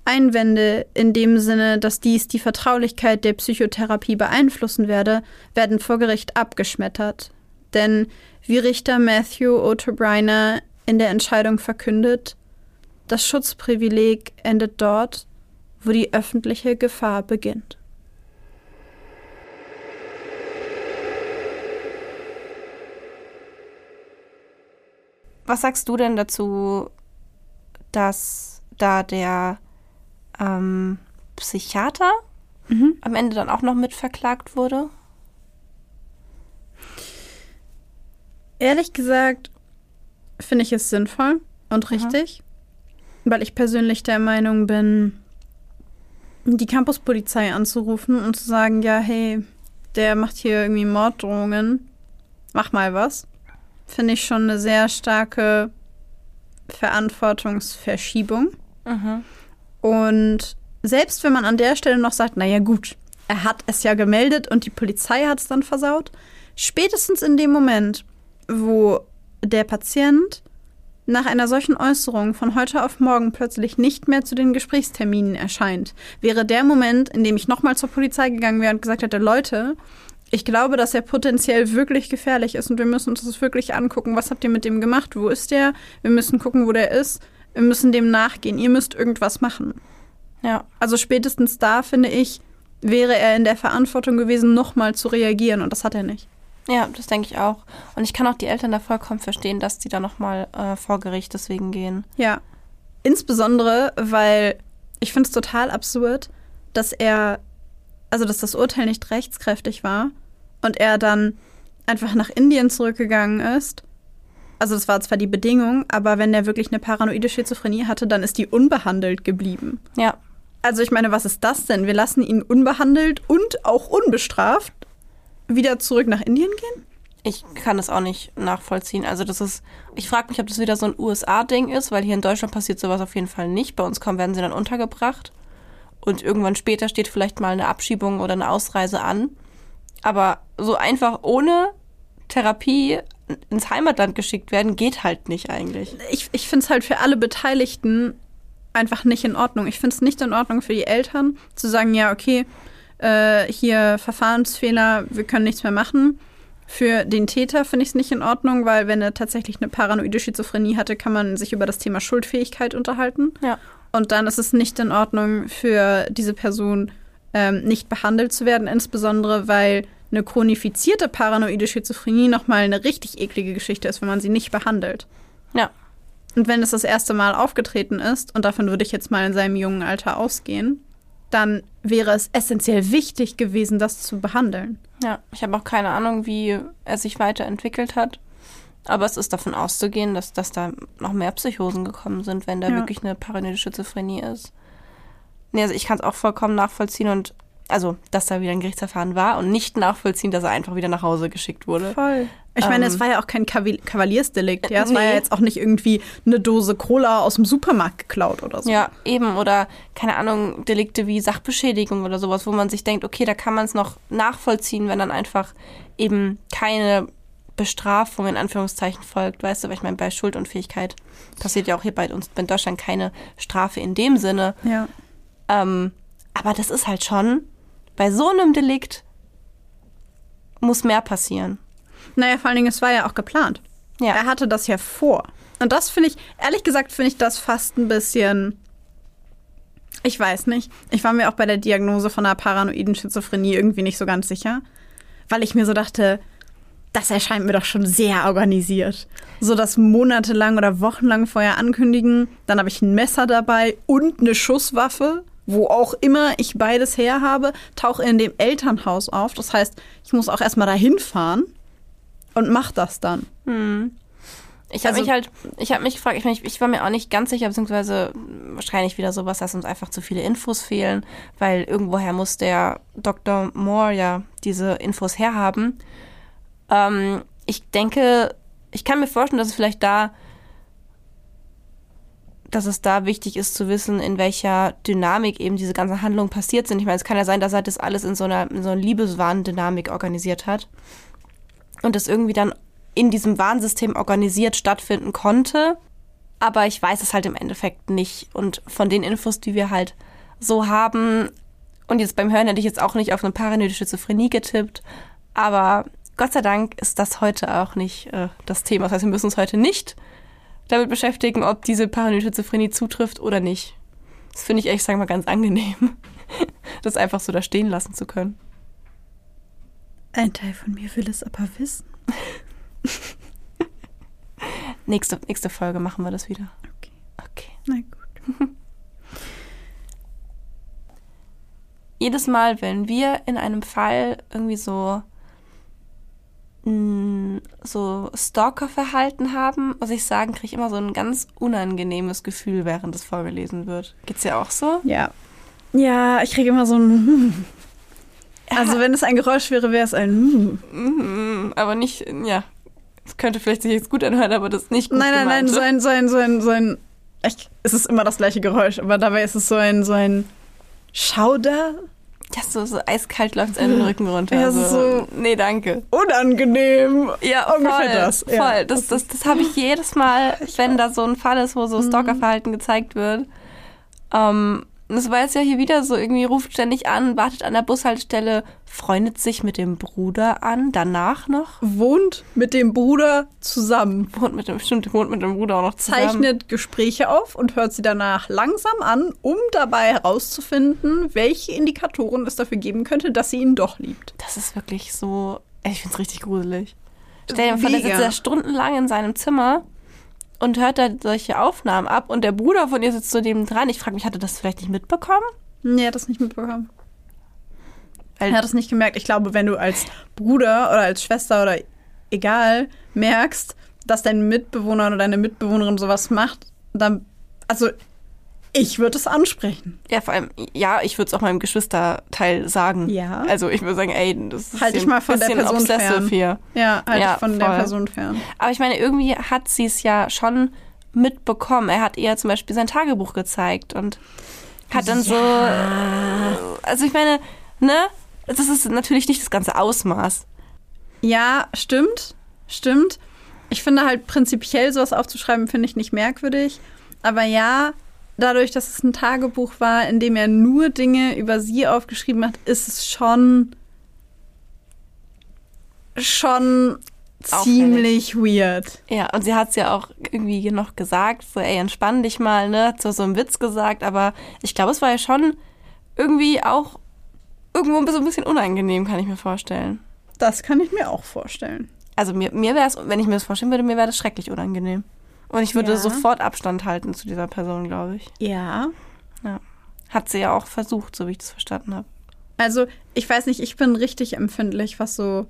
Einwände in dem Sinne, dass dies die Vertraulichkeit der Psychotherapie beeinflussen werde, werden vor Gericht abgeschmettert. Denn wie Richter Matthew Otobreiner in der Entscheidung verkündet, das Schutzprivileg endet dort, wo die öffentliche Gefahr beginnt. Was sagst du denn dazu, dass da der ähm, Psychiater mhm. am Ende dann auch noch mitverklagt wurde? Ehrlich gesagt finde ich es sinnvoll und richtig, mhm. weil ich persönlich der Meinung bin, die Campuspolizei anzurufen und zu sagen, ja, hey, der macht hier irgendwie Morddrohungen, mach mal was, finde ich schon eine sehr starke Verantwortungsverschiebung. Mhm. Und selbst wenn man an der Stelle noch sagt, naja gut, er hat es ja gemeldet und die Polizei hat es dann versaut, spätestens in dem Moment, wo der Patient nach einer solchen Äußerung von heute auf morgen plötzlich nicht mehr zu den Gesprächsterminen erscheint, wäre der Moment, in dem ich nochmal zur Polizei gegangen wäre und gesagt hätte, Leute, ich glaube, dass er potenziell wirklich gefährlich ist und wir müssen uns das wirklich angucken. Was habt ihr mit dem gemacht? Wo ist der? Wir müssen gucken, wo der ist. Wir müssen dem nachgehen. Ihr müsst irgendwas machen. Ja. Also spätestens da, finde ich, wäre er in der Verantwortung gewesen, nochmal zu reagieren und das hat er nicht. Ja, das denke ich auch. Und ich kann auch die Eltern da vollkommen verstehen, dass die da nochmal äh, vor Gericht deswegen gehen. Ja. Insbesondere, weil ich finde es total absurd, dass er, also dass das Urteil nicht rechtskräftig war und er dann einfach nach Indien zurückgegangen ist. Also das war zwar die Bedingung, aber wenn er wirklich eine paranoide Schizophrenie hatte, dann ist die unbehandelt geblieben. Ja. Also ich meine, was ist das denn? Wir lassen ihn unbehandelt und auch unbestraft wieder zurück nach Indien gehen? Ich kann das auch nicht nachvollziehen. Also das ist, ich frage mich, ob das wieder so ein USA-Ding ist, weil hier in Deutschland passiert sowas auf jeden Fall nicht. Bei uns kommen, werden sie dann untergebracht und irgendwann später steht vielleicht mal eine Abschiebung oder eine Ausreise an. Aber so einfach ohne Therapie ins Heimatland geschickt werden, geht halt nicht eigentlich. Ich, ich finde es halt für alle Beteiligten einfach nicht in Ordnung. Ich finde es nicht in Ordnung für die Eltern zu sagen, ja, okay, äh, hier Verfahrensfehler, wir können nichts mehr machen. Für den Täter finde ich es nicht in Ordnung, weil wenn er tatsächlich eine paranoide Schizophrenie hatte, kann man sich über das Thema Schuldfähigkeit unterhalten. Ja. Und dann ist es nicht in Ordnung für diese Person, ähm, nicht behandelt zu werden, insbesondere weil eine chronifizierte paranoide Schizophrenie nochmal eine richtig eklige Geschichte ist, wenn man sie nicht behandelt. Ja. Und wenn es das erste Mal aufgetreten ist, und davon würde ich jetzt mal in seinem jungen Alter ausgehen, dann wäre es essentiell wichtig gewesen, das zu behandeln. Ja, ich habe auch keine Ahnung, wie er sich weiterentwickelt hat. Aber es ist davon auszugehen, dass, dass da noch mehr Psychosen gekommen sind, wenn da ja. wirklich eine paranoide Schizophrenie ist. Nee, also ich kann es auch vollkommen nachvollziehen und also, dass da wieder ein Gerichtsverfahren war und nicht nachvollziehen, dass er einfach wieder nach Hause geschickt wurde. Voll. Ich meine, ähm, es war ja auch kein Kavaliersdelikt, ja. Es nee. war ja jetzt auch nicht irgendwie eine Dose Cola aus dem Supermarkt geklaut oder so. Ja, eben. Oder, keine Ahnung, Delikte wie Sachbeschädigung oder sowas, wo man sich denkt, okay, da kann man es noch nachvollziehen, wenn dann einfach eben keine Bestrafung in Anführungszeichen folgt, weißt du, weil ich meine, bei Schuldunfähigkeit passiert ja auch hier bei uns in Deutschland keine Strafe in dem Sinne. Ja. Ähm, aber das ist halt schon, bei so einem Delikt muss mehr passieren. Naja, vor allen Dingen, es war ja auch geplant. Ja. Er hatte das ja vor. Und das finde ich, ehrlich gesagt, finde ich das fast ein bisschen. Ich weiß nicht. Ich war mir auch bei der Diagnose von einer paranoiden Schizophrenie irgendwie nicht so ganz sicher. Weil ich mir so dachte, das erscheint mir doch schon sehr organisiert. So das monatelang oder wochenlang vorher ankündigen, dann habe ich ein Messer dabei und eine Schusswaffe, wo auch immer ich beides her habe, tauche in dem Elternhaus auf. Das heißt, ich muss auch erstmal dahin fahren und mach das dann. Ich habe Also- mich halt, ich habe mich gefragt, ich, mein, ich, ich war mir auch nicht ganz sicher, beziehungsweise wahrscheinlich wieder sowas, dass uns einfach zu viele Infos fehlen, weil irgendwoher muss der Dr. Moore ja diese Infos herhaben. Ähm, ich denke, ich kann mir vorstellen, dass es vielleicht da, dass es da wichtig ist zu wissen, in welcher Dynamik eben diese ganzen Handlungen passiert sind. Ich meine, es kann ja sein, dass er das alles in so einer, in so einer Liebeswahn-Dynamik organisiert hat und das irgendwie dann in diesem Warnsystem organisiert stattfinden konnte. Aber ich weiß es halt im Endeffekt nicht. Und von den Infos, die wir halt so haben, und jetzt beim Hören hätte ich jetzt auch nicht auf eine paranoide Schizophrenie getippt, aber Gott sei Dank ist das heute auch nicht äh, das Thema. Das heißt, wir müssen uns heute nicht damit beschäftigen, ob diese paranoide Schizophrenie zutrifft oder nicht. Das finde ich ehrlich sagen mal ganz angenehm, das einfach so da stehen lassen zu können. Ein Teil von mir will es aber wissen. Nächste, nächste Folge machen wir das wieder. Okay. Okay. Na gut. jedes Mal, wenn wir in einem Fall irgendwie so mh, so Stalker-Verhalten haben, muss ich sagen, kriege ich immer so ein ganz unangenehmes Gefühl, während es vorgelesen wird. Geht's ja auch so? Ja. Ja, ich kriege immer so ein. Also, wenn es ein Geräusch wäre, wäre es ein. Hm. Mhm, aber nicht, ja. Es könnte vielleicht sich jetzt gut anhören, aber das ist nicht gut Nein, nein, nein, gemeint. so ein, so ein, so ein, so ein. Ich, es ist immer das gleiche Geräusch, aber dabei ist es so ein, so ein Schauder. Ja, so, so eiskalt läuft es einen den Rücken runter. Ja, so. so- Nee, danke. Unangenehm. Ja, Ungefähr voll, das, Voll. ja. Das, das, das habe ich jedes Mal, wenn da so ein Fall ist, wo Mhm. so Stalkerverhalten gezeigt wird. Ähm, das war jetzt ja hier wieder so, irgendwie ruft ständig an, wartet an der Bushaltestelle, freundet sich mit dem Bruder an, danach noch, Wohnt mit dem Bruder zusammen. wohnt mit dem, stimmt, wohnt mit dem Bruder auch noch zusammen. Zeichnet Gespräche auf und hört sie danach langsam an, um dabei herauszufinden, welche Indikatoren es dafür geben könnte, dass sie ihn doch liebt. Das ist wirklich so, ich find's richtig gruselig. Stell dir vor, der sitzt da stundenlang in seinem Zimmer und hört da solche Aufnahmen ab und der Bruder von ihr sitzt zu dem dran. Ich frage mich, hat er das vielleicht nicht mitbekommen? Nee, er hat das nicht mitbekommen. Weil Er hat es nicht gemerkt. Ich glaube, wenn du als Bruder oder als Schwester oder egal merkst, dass dein Mitbewohner oder deine Mitbewohnerin sowas macht, dann, also ich würde es ansprechen. Ja, vor allem, ja, ich würde es auch meinem Geschwisterteil sagen. Ja. Also ich würde sagen, ey, das ist Halt ein mal von der Person fern. hier. Ja, halt Ja, von der voll. Person fern. Aber ich meine, irgendwie hat sie es ja schon mitbekommen. Er hat ihr zum Beispiel sein Tagebuch gezeigt und hat dann so, also ich meine, ne, das ist natürlich nicht das ganze Ausmaß. Ja, stimmt. Stimmt. Ich finde halt prinzipiell sowas aufzuschreiben, finde ich nicht merkwürdig. Aber ja, dadurch, dass es ein Tagebuch war, in dem er nur Dinge über sie aufgeschrieben hat, ist es schon schon ziemlich weird. Ja, und sie hat es ja auch irgendwie noch gesagt, so, ey, entspann dich mal, ne, hat so, so einen Witz gesagt, aber ich glaube, es war ja schon irgendwie auch irgendwo ein bisschen, ein bisschen unangenehm, kann ich mir vorstellen. Das kann ich mir auch vorstellen. Also mir, mir wäre es, wenn ich mir das vorstellen würde, mir wäre das schrecklich unangenehm. Und ich würde Ja. sofort Abstand halten zu dieser Person, glaube ich. Ja. Hat sie ja auch versucht, so wie ich das verstanden habe. Also, ich weiß nicht, ich bin richtig empfindlich, was so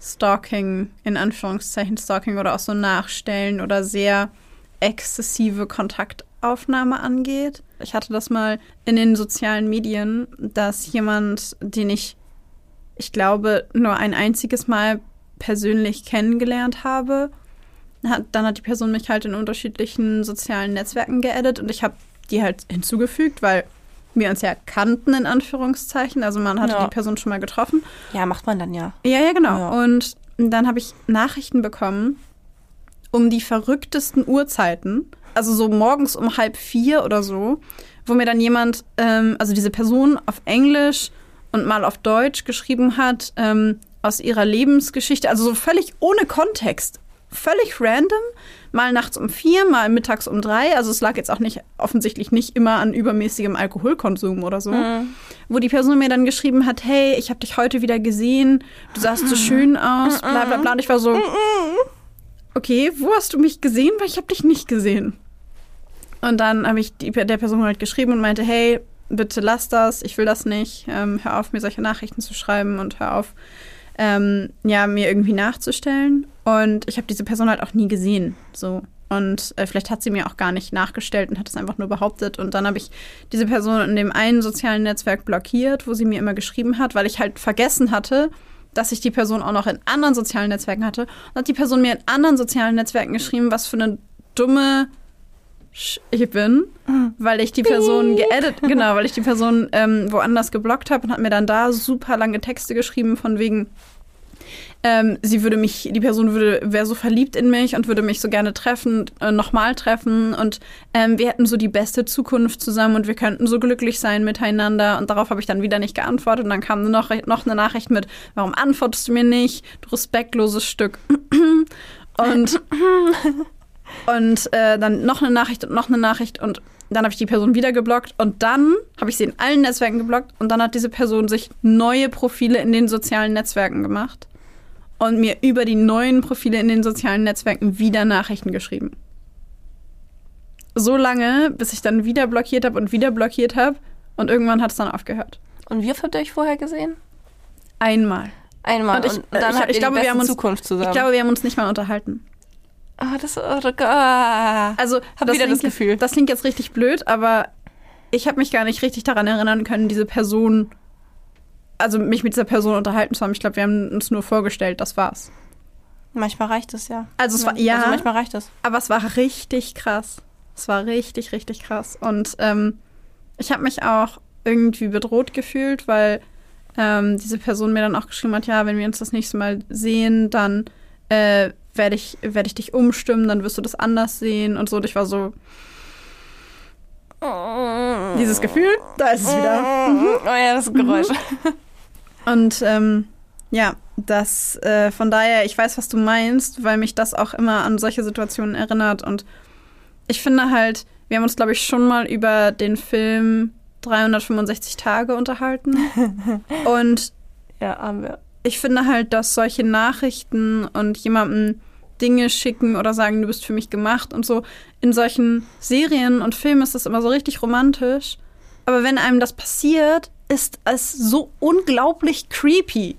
Stalking, in Anführungszeichen Stalking oder auch so Nachstellen oder sehr exzessive Kontaktaufnahme angeht. Ich hatte das mal in den sozialen Medien, dass jemand, den ich, ich glaube, nur ein einziges Mal persönlich kennengelernt habe, hat, dann hat die Person mich halt in unterschiedlichen sozialen Netzwerken geaddet und ich habe die halt hinzugefügt, weil wir uns ja kannten, in Anführungszeichen. Also man hatte Ja. die Person schon mal getroffen. Ja, macht man dann ja. Ja, ja, genau. Ja. Und dann habe ich Nachrichten bekommen um die verrücktesten Uhrzeiten. Also so morgens um halb vier oder so, wo mir dann jemand, ähm, also diese Person auf Englisch und mal auf Deutsch geschrieben hat, ähm, aus ihrer Lebensgeschichte, also so völlig ohne Kontext, völlig random, mal nachts um vier, mal mittags um drei. Also es lag jetzt auch nicht offensichtlich nicht immer an übermäßigem Alkoholkonsum oder so. Mhm. Wo die Person mir dann geschrieben hat, hey, ich habe dich heute wieder gesehen, du sahst so schön aus, bla bla bla. Und ich war so, okay, wo hast du mich gesehen? Weil ich habe dich nicht gesehen. Und dann habe ich die, der Person halt geschrieben und meinte, hey, bitte lass das, ich will das nicht. Ähm, hör auf, mir solche Nachrichten zu schreiben und hör auf, ähm, ja, mir irgendwie nachzustellen. Und ich habe diese Person halt auch nie gesehen. So. Und äh, vielleicht hat sie mir auch gar nicht nachgestellt und hat es einfach nur behauptet. Und dann habe ich diese Person in dem einen sozialen Netzwerk blockiert, wo sie mir immer geschrieben hat, weil ich halt vergessen hatte, dass ich die Person auch noch in anderen sozialen Netzwerken hatte. Und hat die Person mir in anderen sozialen Netzwerken geschrieben, was für eine dumme Sch ich bin, weil ich die Person geedit, genau, weil ich die Person ähm, woanders geblockt habe und hat mir dann da super lange Texte geschrieben von wegen, ähm, sie würde mich, die Person würde, wäre so verliebt in mich und würde mich so gerne treffen, äh, nochmal treffen. Und ähm, wir hätten so die beste Zukunft zusammen und wir könnten so glücklich sein miteinander. Und darauf habe ich dann wieder nicht geantwortet. Und dann kam noch, noch eine Nachricht mit, warum antwortest du mir nicht, du respektloses Stück. und und äh, dann noch eine Nachricht und noch eine Nachricht. Und dann habe ich die Person wieder geblockt. Und dann habe ich sie in allen Netzwerken geblockt. Und dann hat diese Person sich neue Profile in den sozialen Netzwerken gemacht und mir über die neuen Profile in den sozialen Netzwerken wieder Nachrichten geschrieben. So lange, bis ich dann wieder blockiert habe und wieder blockiert habe und irgendwann hat es dann aufgehört. Und wie oft habt ihr euch vorher gesehen? Einmal. Einmal. Und ich, und dann ich, habt ich, ihr glaube, wir haben uns, Zukunft zusammen. ich glaube, wir haben uns nicht mal unterhalten. Ah, das, oh, Gott. ah. Also, Hab wieder das Gefühl. Jetzt, das klingt jetzt richtig blöd, aber ich habe mich gar nicht richtig daran erinnern können, diese Person, also mich mit dieser Person unterhalten zu haben. Ich glaube, wir haben uns nur vorgestellt, das war's. Manchmal reicht es ja. Also es war- ja. Also manchmal reicht es. Aber es war richtig krass. Es war richtig, richtig krass. Und ähm, ich habe mich auch irgendwie bedroht gefühlt, weil ähm, diese Person mir dann auch geschrieben hat, ja, wenn wir uns das nächste Mal sehen, dann äh, werde ich, werd ich dich umstimmen, dann wirst du das anders sehen und so. Und ich war so, dieses Gefühl, da ist es wieder. Oh ja, das Geräusch. Und ähm, ja, das äh, von daher, ich weiß, was du meinst, weil mich das auch immer an solche Situationen erinnert. Und ich finde halt, wir haben uns, glaube ich, schon mal über den Film 365 Tage unterhalten. Und Ja, haben wir. ich finde halt, dass solche Nachrichten und jemandem Dinge schicken oder sagen, du bist für mich gemacht und so, in solchen Serien und Filmen ist das immer so richtig romantisch. Aber wenn einem das passiert, ist es so unglaublich creepy.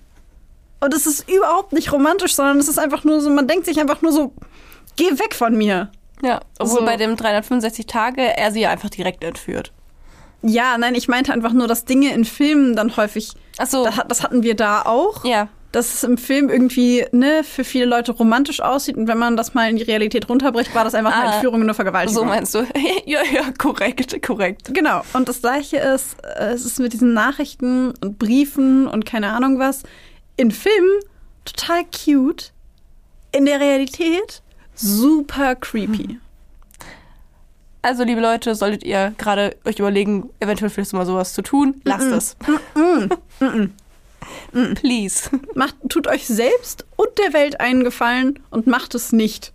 Und es ist überhaupt nicht romantisch, sondern es ist einfach nur so, man denkt sich einfach nur so, geh weg von mir. Ja, obwohl So. bei dem 365 Tage er sie ja einfach direkt entführt. Ja, nein, ich meinte einfach nur, dass Dinge in Filmen dann häufig, Ach so. das, das hatten wir da auch. ja. Dass es im Film irgendwie ne, für viele Leute romantisch aussieht und wenn man das mal in die Realität runterbricht, war das einfach eine Ah, Entführung und eine Vergewaltigung. So meinst du? ja, ja, korrekt, korrekt. Genau. Und das gleiche ist, äh, es ist mit diesen Nachrichten und Briefen und keine Ahnung was. In Filmen total cute. In der Realität super creepy. Also, liebe Leute, solltet ihr gerade euch überlegen, eventuell vielleicht mal sowas zu tun, lasst es. Please. Macht, tut euch selbst und der Welt einen Gefallen und macht es nicht.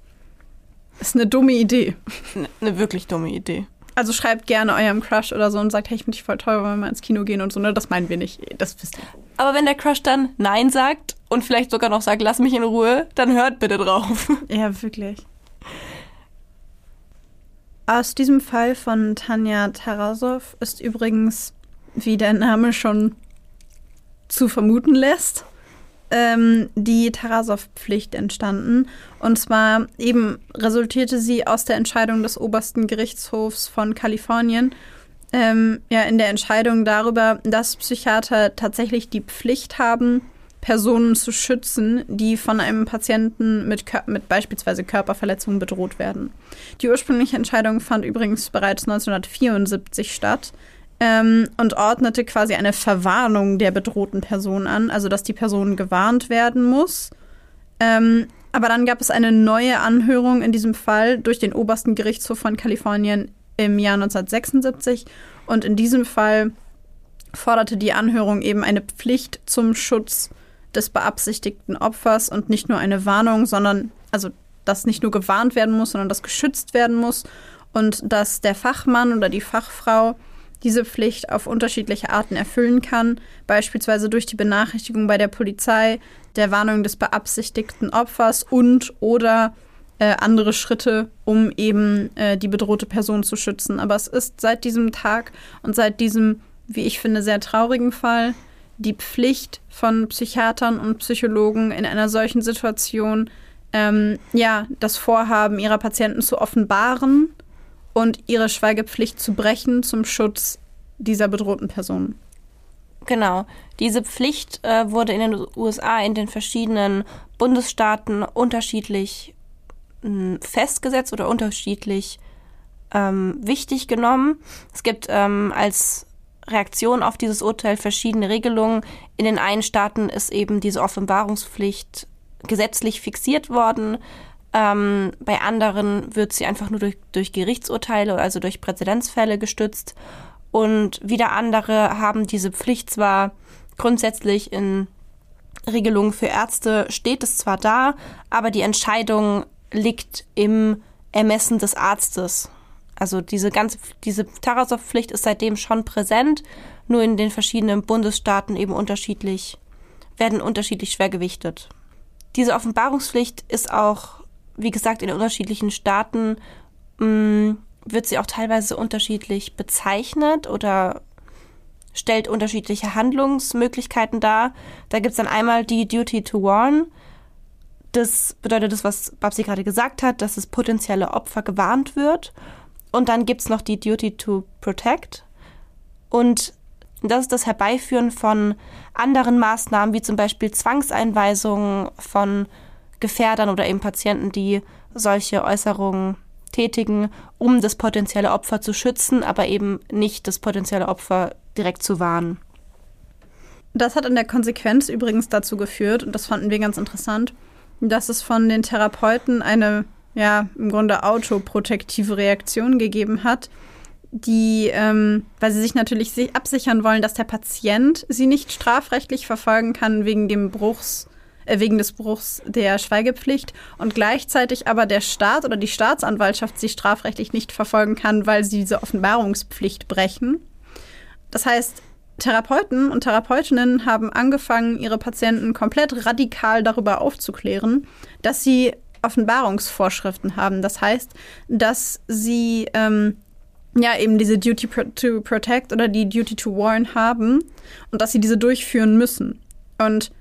Ist eine dumme Idee. Eine ne wirklich dumme Idee. Also schreibt gerne eurem Crush oder so und sagt, hey, ich finde dich voll toll, wollen wir mal ins Kino gehen und so. Ne, das meinen wir nicht. Das wisst ihr. Aber wenn der Crush dann Nein sagt und vielleicht sogar noch sagt, lass mich in Ruhe, dann hört bitte drauf. Ja, wirklich. Aus diesem Fall von Tanja Tarasow ist übrigens, wie der Name schon zu vermuten lässt, ähm, die Tarasow-Pflicht entstanden. Und zwar eben resultierte sie aus der Entscheidung des obersten Gerichtshofs von Kalifornien, ähm, ja, in der Entscheidung darüber, dass Psychiater tatsächlich die Pflicht haben, Personen zu schützen, die von einem Patienten mit, mit beispielsweise Körperverletzungen bedroht werden. Die ursprüngliche Entscheidung fand übrigens bereits 1974 statt ähm, und ordnete quasi eine Verwarnung der bedrohten Person an, also dass die Person gewarnt werden muss. Ähm, aber dann gab es eine neue Anhörung in diesem Fall durch den obersten Gerichtshof von Kalifornien im Jahr 1976 Und in diesem Fall forderte die Anhörung eben eine Pflicht zum Schutz des beabsichtigten Opfers und nicht nur eine Warnung, sondern also dass nicht nur gewarnt werden muss, sondern dass geschützt werden muss und dass der Fachmann oder die Fachfrau diese Pflicht auf unterschiedliche Arten erfüllen kann, beispielsweise durch die Benachrichtigung bei der Polizei, der Warnung des beabsichtigten Opfers und oder äh, andere Schritte, um eben äh, die bedrohte Person zu schützen. Aber es ist seit diesem Tag und seit diesem, wie ich finde, sehr traurigen Fall die Pflicht von Psychiatern und Psychologen in einer solchen Situation, ähm, ja, das Vorhaben ihrer Patienten zu offenbaren und ihre Schweigepflicht zu brechen zum Schutz dieser bedrohten Person. Genau. Diese Pflicht äh, wurde in den USA in den verschiedenen Bundesstaaten unterschiedlich festgesetzt oder unterschiedlich ähm, wichtig genommen. Es gibt ähm, als Reaktion auf dieses Urteil verschiedene Regelungen. In den einen Staaten ist eben diese Offenbarungspflicht gesetzlich fixiert worden. Ähm, bei anderen wird sie einfach nur durch, durch Gerichtsurteile, also durch Präzedenzfälle gestützt. Und wieder andere haben diese Pflicht zwar grundsätzlich in Regelungen für Ärzte steht es zwar da, aber die Entscheidung liegt im Ermessen des Arztes. Also diese ganze, diese Tarasow-Pflicht ist seitdem schon präsent, nur in den verschiedenen Bundesstaaten eben unterschiedlich, werden unterschiedlich schwer gewichtet. Diese Offenbarungspflicht ist auch, wie gesagt, in unterschiedlichen Staaten mh, mm, wird sie auch teilweise unterschiedlich bezeichnet oder stellt unterschiedliche Handlungsmöglichkeiten dar. Da gibt es dann einmal die Duty to Warn, das bedeutet das, was Babsi gerade gesagt hat, dass das potenzielle Opfer gewarnt wird. Und dann gibt es noch die Duty to Protect. Und das ist das Herbeiführen von anderen Maßnahmen, wie zum Beispiel Zwangseinweisungen von Gefährdern oder eben Patienten, die solche Äußerungen tätigen, um das potenzielle Opfer zu schützen, aber eben nicht das potenzielle Opfer direkt zu warnen. Das hat in der Konsequenz übrigens dazu geführt, und das fanden wir ganz interessant, dass es von den Therapeuten eine, ja, im Grunde autoprotektive Reaktion gegeben hat, die, ähm, weil sie sich natürlich absichern wollen, dass der Patient sie nicht strafrechtlich verfolgen kann wegen dem Bruchs, wegen des Bruchs der Schweigepflicht und gleichzeitig aber der Staat oder die Staatsanwaltschaft sie strafrechtlich nicht verfolgen kann, weil sie diese Offenbarungspflicht brechen. Das heißt, Therapeuten und Therapeutinnen haben angefangen, ihre Patienten komplett radikal darüber aufzuklären, dass sie Offenbarungsvorschriften haben. Das heißt, dass sie ähm, ja eben diese Duty to Protect oder die Duty to Warn haben und dass sie diese durchführen müssen. Und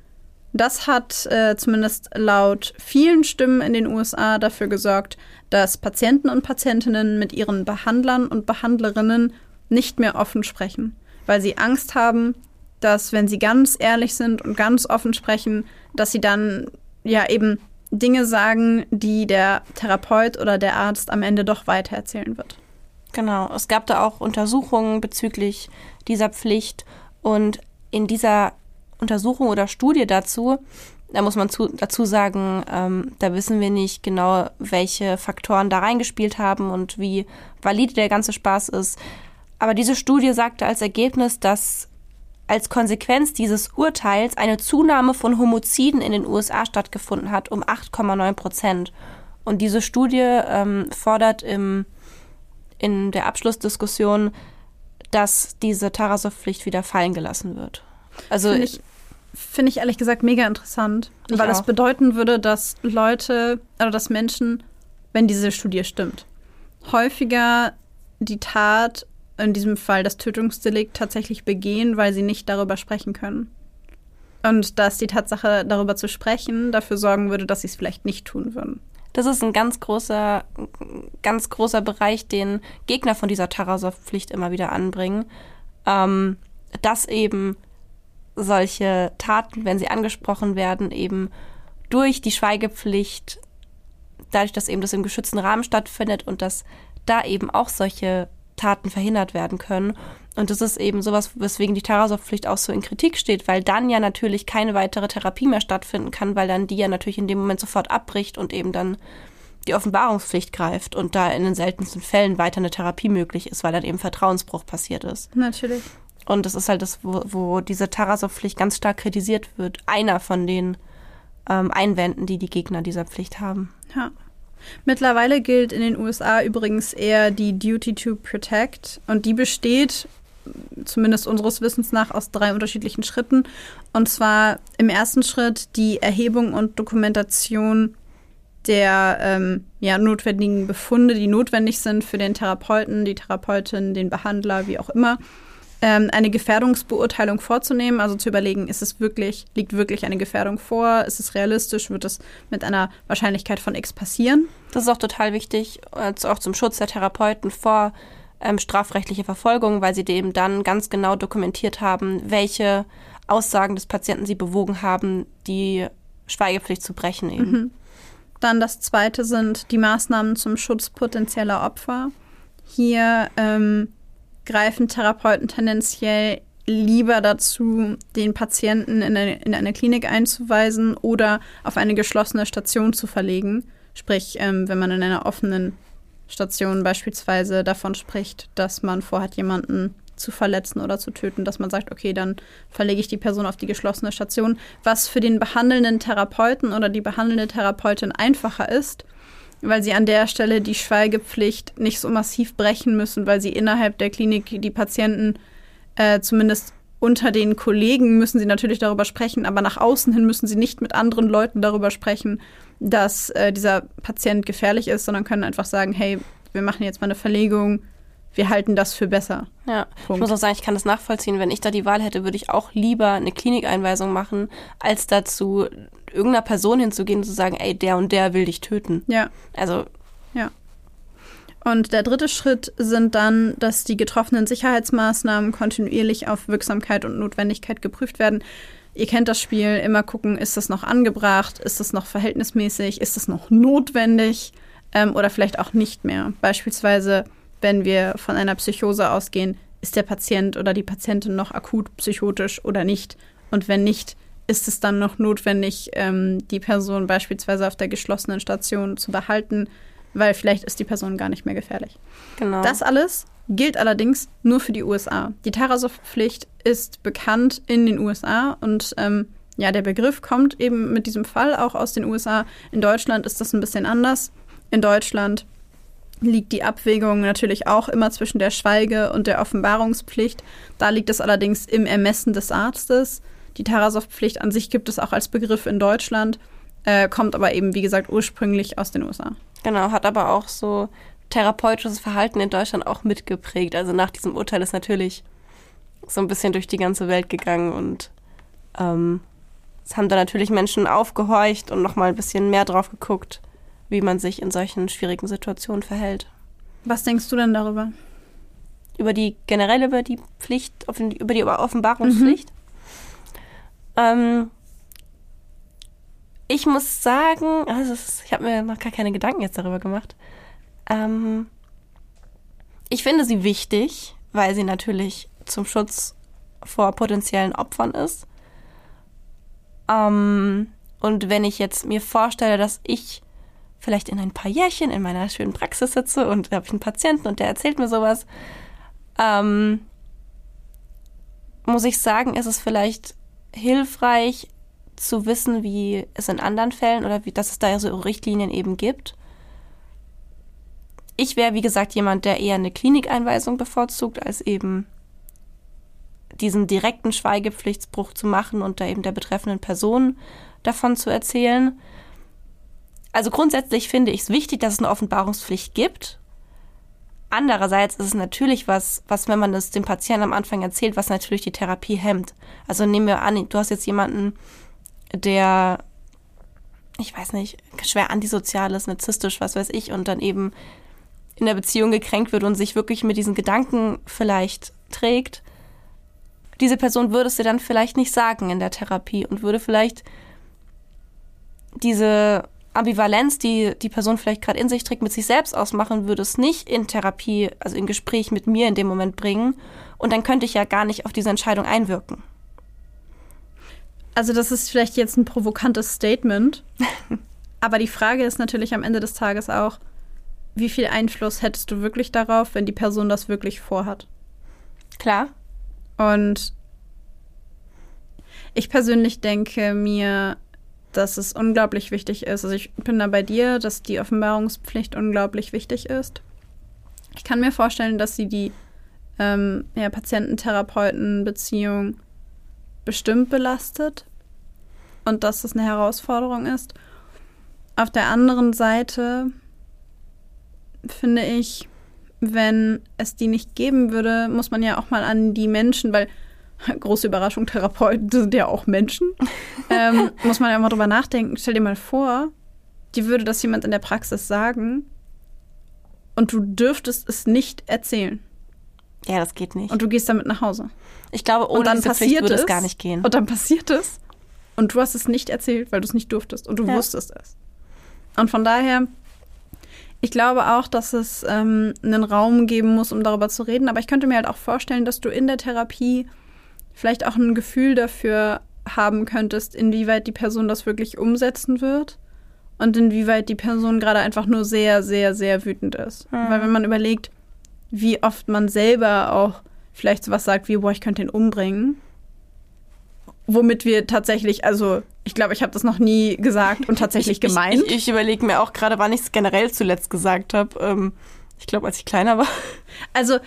das hat äh, zumindest laut vielen Stimmen in den USA dafür gesorgt, dass Patienten und Patientinnen mit ihren Behandlern und Behandlerinnen nicht mehr offen sprechen weil sie Angst haben, dass wenn sie ganz ehrlich sind und ganz offen sprechen, dass sie dann ja eben Dinge sagen, die der Therapeut oder der Arzt am Ende doch weitererzählen wird. Genau, es gab da auch Untersuchungen bezüglich dieser Pflicht und in dieser Untersuchung oder Studie dazu, da muss man zu, dazu sagen, ähm, da wissen wir nicht genau, welche Faktoren da reingespielt haben und wie valide der ganze Spaß ist. Aber diese Studie sagte als Ergebnis, dass als Konsequenz dieses Urteils eine Zunahme von Homoziden in den USA stattgefunden hat um 8,9 Prozent. Und diese Studie ähm, fordert im, in der Abschlussdiskussion, dass diese Tarasow-Pflicht wieder fallen gelassen wird. Also ich, find ich ehrlich gesagt mega interessant, weil auch. das bedeuten würde, dass Leute oder dass Menschen, wenn diese Studie stimmt, häufiger die Tat in diesem Fall das Tötungsdelikt tatsächlich begehen, weil sie nicht darüber sprechen können. Und dass die Tatsache, darüber zu sprechen, dafür sorgen würde, dass sie es vielleicht nicht tun würden. Das ist ein ganz großer, ganz großer Bereich, den Gegner von dieser Tarasow-Pflicht immer wieder anbringen. Ähm, dass eben solche Taten, wenn sie angesprochen werden, eben durch die Schweigepflicht, dadurch, dass eben das im geschützten Rahmen stattfindet und dass da eben auch solche Taten verhindert werden können. Und das ist eben sowas, weswegen die Tarasow-Pflicht auch so in Kritik steht, weil dann ja natürlich keine weitere Therapie mehr stattfinden kann, weil dann die ja natürlich in dem Moment sofort abbricht und eben dann die Offenbarungspflicht greift und da in den seltensten Fällen weiter eine Therapie möglich ist, weil dann eben Vertrauensbruch passiert ist. Natürlich. Und das ist halt das, wo, wo diese Tarasow-Pflicht ganz stark kritisiert wird. Einer von den ähm, Einwänden, die die Gegner dieser Pflicht haben. Ja. Mittlerweile gilt in den USA übrigens eher die Duty to Protect und die besteht zumindest unseres Wissens nach aus drei unterschiedlichen Schritten. Und zwar im ersten Schritt die Erhebung und Dokumentation der ähm, ja, notwendigen Befunde, die notwendig sind für den Therapeuten, die Therapeutin, den Behandler, wie auch immer, ähm, eine Gefährdungsbeurteilung vorzunehmen, also zu überlegen, ist es wirklich, liegt wirklich eine Gefährdung vor, ist es realistisch, wird es mit einer Wahrscheinlichkeit von X passieren. Das ist auch total wichtig, also auch zum Schutz der Therapeuten vor ähm, strafrechtliche Verfolgung, weil sie dem dann ganz genau dokumentiert haben, welche Aussagen des Patienten sie bewogen haben, die Schweigepflicht zu brechen eben. Mhm. Dann das zweite sind die Maßnahmen zum Schutz potenzieller Opfer. Hier ähm, greifen Therapeuten tendenziell lieber dazu, den Patienten in eine, in eine Klinik einzuweisen oder auf eine geschlossene Station zu verlegen. Sprich, ähm, wenn man in einer offenen Station beispielsweise davon spricht, dass man vorhat, jemanden zu verletzen oder zu töten, dass man sagt, okay, dann verlege ich die Person auf die geschlossene Station, was für den behandelnden Therapeuten oder die behandelnde Therapeutin einfacher ist, weil sie an der Stelle die Schweigepflicht nicht so massiv brechen müssen, weil sie innerhalb der Klinik die Patienten äh, zumindest unter den Kollegen müssen sie natürlich darüber sprechen, aber nach außen hin müssen sie nicht mit anderen Leuten darüber sprechen, dass äh, dieser Patient gefährlich ist, sondern können einfach sagen, hey, wir machen jetzt mal eine Verlegung, wir halten das für besser. Ja, Punkt. ich muss auch sagen, ich kann das nachvollziehen. Wenn ich da die Wahl hätte, würde ich auch lieber eine Klinikeinweisung machen, als dazu irgendeiner Person hinzugehen und zu sagen, ey, der und der will dich töten. Ja. Also. Ja. Und der dritte Schritt sind dann, dass die getroffenen Sicherheitsmaßnahmen kontinuierlich auf Wirksamkeit und Notwendigkeit geprüft werden. Ihr kennt das Spiel, immer gucken, ist das noch angebracht, ist das noch verhältnismäßig, ist das noch notwendig ähm, oder vielleicht auch nicht mehr. Beispielsweise wenn wir von einer Psychose ausgehen, ist der Patient oder die Patientin noch akut psychotisch oder nicht? Und wenn nicht, ist es dann noch notwendig, ähm, die Person beispielsweise auf der geschlossenen Station zu behalten, weil vielleicht ist die Person gar nicht mehr gefährlich. Genau. Das alles gilt allerdings nur für die USA. Die Tarasow-Pflicht ist bekannt in den USA und ähm, ja, der Begriff kommt eben mit diesem Fall auch aus den USA. In Deutschland ist das ein bisschen anders. In Deutschland liegt die Abwägung natürlich auch immer zwischen der Schweige- und der Offenbarungspflicht. Da liegt es allerdings im Ermessen des Arztes. Die Tarasow-Pflicht an sich gibt es auch als Begriff in Deutschland, äh, kommt aber eben, wie gesagt, ursprünglich aus den USA. Genau, hat aber auch so therapeutisches Verhalten in Deutschland auch mitgeprägt. Also nach diesem Urteil ist natürlich so ein bisschen durch die ganze Welt gegangen und ähm, es haben da natürlich Menschen aufgehorcht und nochmal ein bisschen mehr drauf geguckt wie man sich in solchen schwierigen Situationen verhält. Was denkst du denn darüber? Über die generell über die Pflicht, über die Offenbarungspflicht? Mhm. Ähm, ich muss sagen, also ich habe mir noch gar keine Gedanken jetzt darüber gemacht. Ähm, ich finde sie wichtig, weil sie natürlich zum Schutz vor potenziellen Opfern ist. Ähm, und wenn ich jetzt mir vorstelle, dass ich vielleicht in ein paar Jährchen in meiner schönen Praxis sitze und habe ich einen Patienten und der erzählt mir sowas, ähm, muss ich sagen, ist es vielleicht hilfreich zu wissen, wie es in anderen Fällen oder wie, dass es da so Richtlinien eben gibt. Ich wäre, wie gesagt, jemand, der eher eine Klinikeinweisung bevorzugt, als eben diesen direkten Schweigepflichtsbruch zu machen und da eben der betreffenden Person davon zu erzählen. Also grundsätzlich finde ich es wichtig, dass es eine Offenbarungspflicht gibt. Andererseits ist es natürlich was, was, wenn man das dem Patienten am Anfang erzählt, was natürlich die Therapie hemmt. Also nehmen wir an, du hast jetzt jemanden, der, ich weiß nicht, schwer antisozial ist, narzisstisch, was weiß ich, und dann eben in der Beziehung gekränkt wird und sich wirklich mit diesen Gedanken vielleicht trägt. Diese Person würde es dir dann vielleicht nicht sagen in der Therapie und würde vielleicht diese Ambivalenz, die die Person vielleicht gerade in sich trägt, mit sich selbst ausmachen, würde es nicht in Therapie, also in Gespräch mit mir in dem Moment bringen. Und dann könnte ich ja gar nicht auf diese Entscheidung einwirken. Also das ist vielleicht jetzt ein provokantes Statement. Aber die Frage ist natürlich am Ende des Tages auch, wie viel Einfluss hättest du wirklich darauf, wenn die Person das wirklich vorhat? Klar. Und ich persönlich denke mir, dass es unglaublich wichtig ist. Also ich bin da bei dir, dass die Offenbarungspflicht unglaublich wichtig ist. Ich kann mir vorstellen, dass sie die ähm, ja, Patienten-Therapeuten-Beziehung bestimmt belastet und dass das eine Herausforderung ist. Auf der anderen Seite finde ich, wenn es die nicht geben würde, muss man ja auch mal an die Menschen, weil große Überraschung, Therapeuten sind ja auch Menschen, ähm, muss man ja mal drüber nachdenken. Stell dir mal vor, die würde das jemand in der Praxis sagen und du dürftest es nicht erzählen. Ja, das geht nicht. Und du gehst damit nach Hause. Ich glaube, ohne und dann Pflicht passiert würde es es gar nicht gehen. Und dann passiert es und du hast es nicht erzählt, weil du es nicht durftest und du Ja. wusstest es. Und von daher, ich glaube auch, dass es ähm, einen Raum geben muss, um darüber zu reden. Aber ich könnte mir halt auch vorstellen, dass du in der Therapie vielleicht auch ein Gefühl dafür haben könntest, inwieweit die Person das wirklich umsetzen wird und inwieweit die Person gerade einfach nur sehr, sehr, sehr wütend ist. Mhm. Weil wenn man überlegt, wie oft man selber auch vielleicht sowas sagt wie, boah, ich könnte ihn umbringen, womit wir tatsächlich, also ich glaube, ich habe das noch nie gesagt und tatsächlich ich, gemeint. Ich, ich, überlege mir auch gerade, wann ich es generell zuletzt gesagt habe. Ähm, ich glaube, als ich kleiner war. also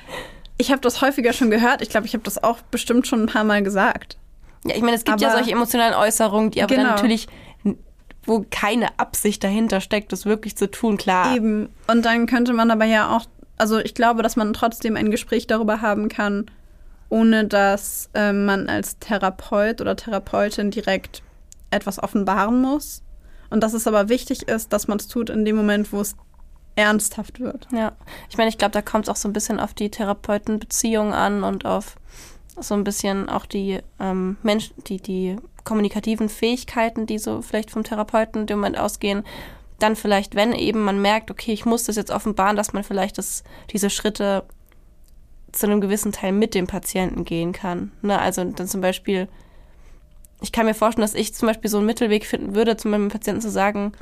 ich habe das häufiger schon gehört. Ich glaube, ich habe das auch bestimmt schon ein paar Mal gesagt. Ja, ich meine, es gibt ja Aber- solche emotionalen Äußerungen, die aber dann Genau. natürlich, wo keine Absicht dahinter steckt, das wirklich zu tun, klar. Eben. Und dann könnte man aber ja auch, also ich glaube, dass man trotzdem ein Gespräch darüber haben kann, ohne dass äh, man als Therapeut oder Therapeutin direkt etwas offenbaren muss. Und dass es aber wichtig ist, dass man es tut in dem Moment, wo es ernsthaft wird. Ja, ich meine, ich glaube, da kommt es auch so ein bisschen auf die Therapeutenbeziehung an und auf so ein bisschen auch die ähm, Mensch, die, die kommunikativen Fähigkeiten, die so vielleicht vom Therapeuten in dem Moment ausgehen. Dann vielleicht, wenn eben man merkt, okay, ich muss das jetzt offenbaren, dass man vielleicht das, diese Schritte zu einem gewissen Teil mit dem Patienten gehen kann. Ne? Also dann zum Beispiel, ich kann mir vorstellen, dass ich zum Beispiel so einen Mittelweg finden würde, zu meinem Patienten zu sagen,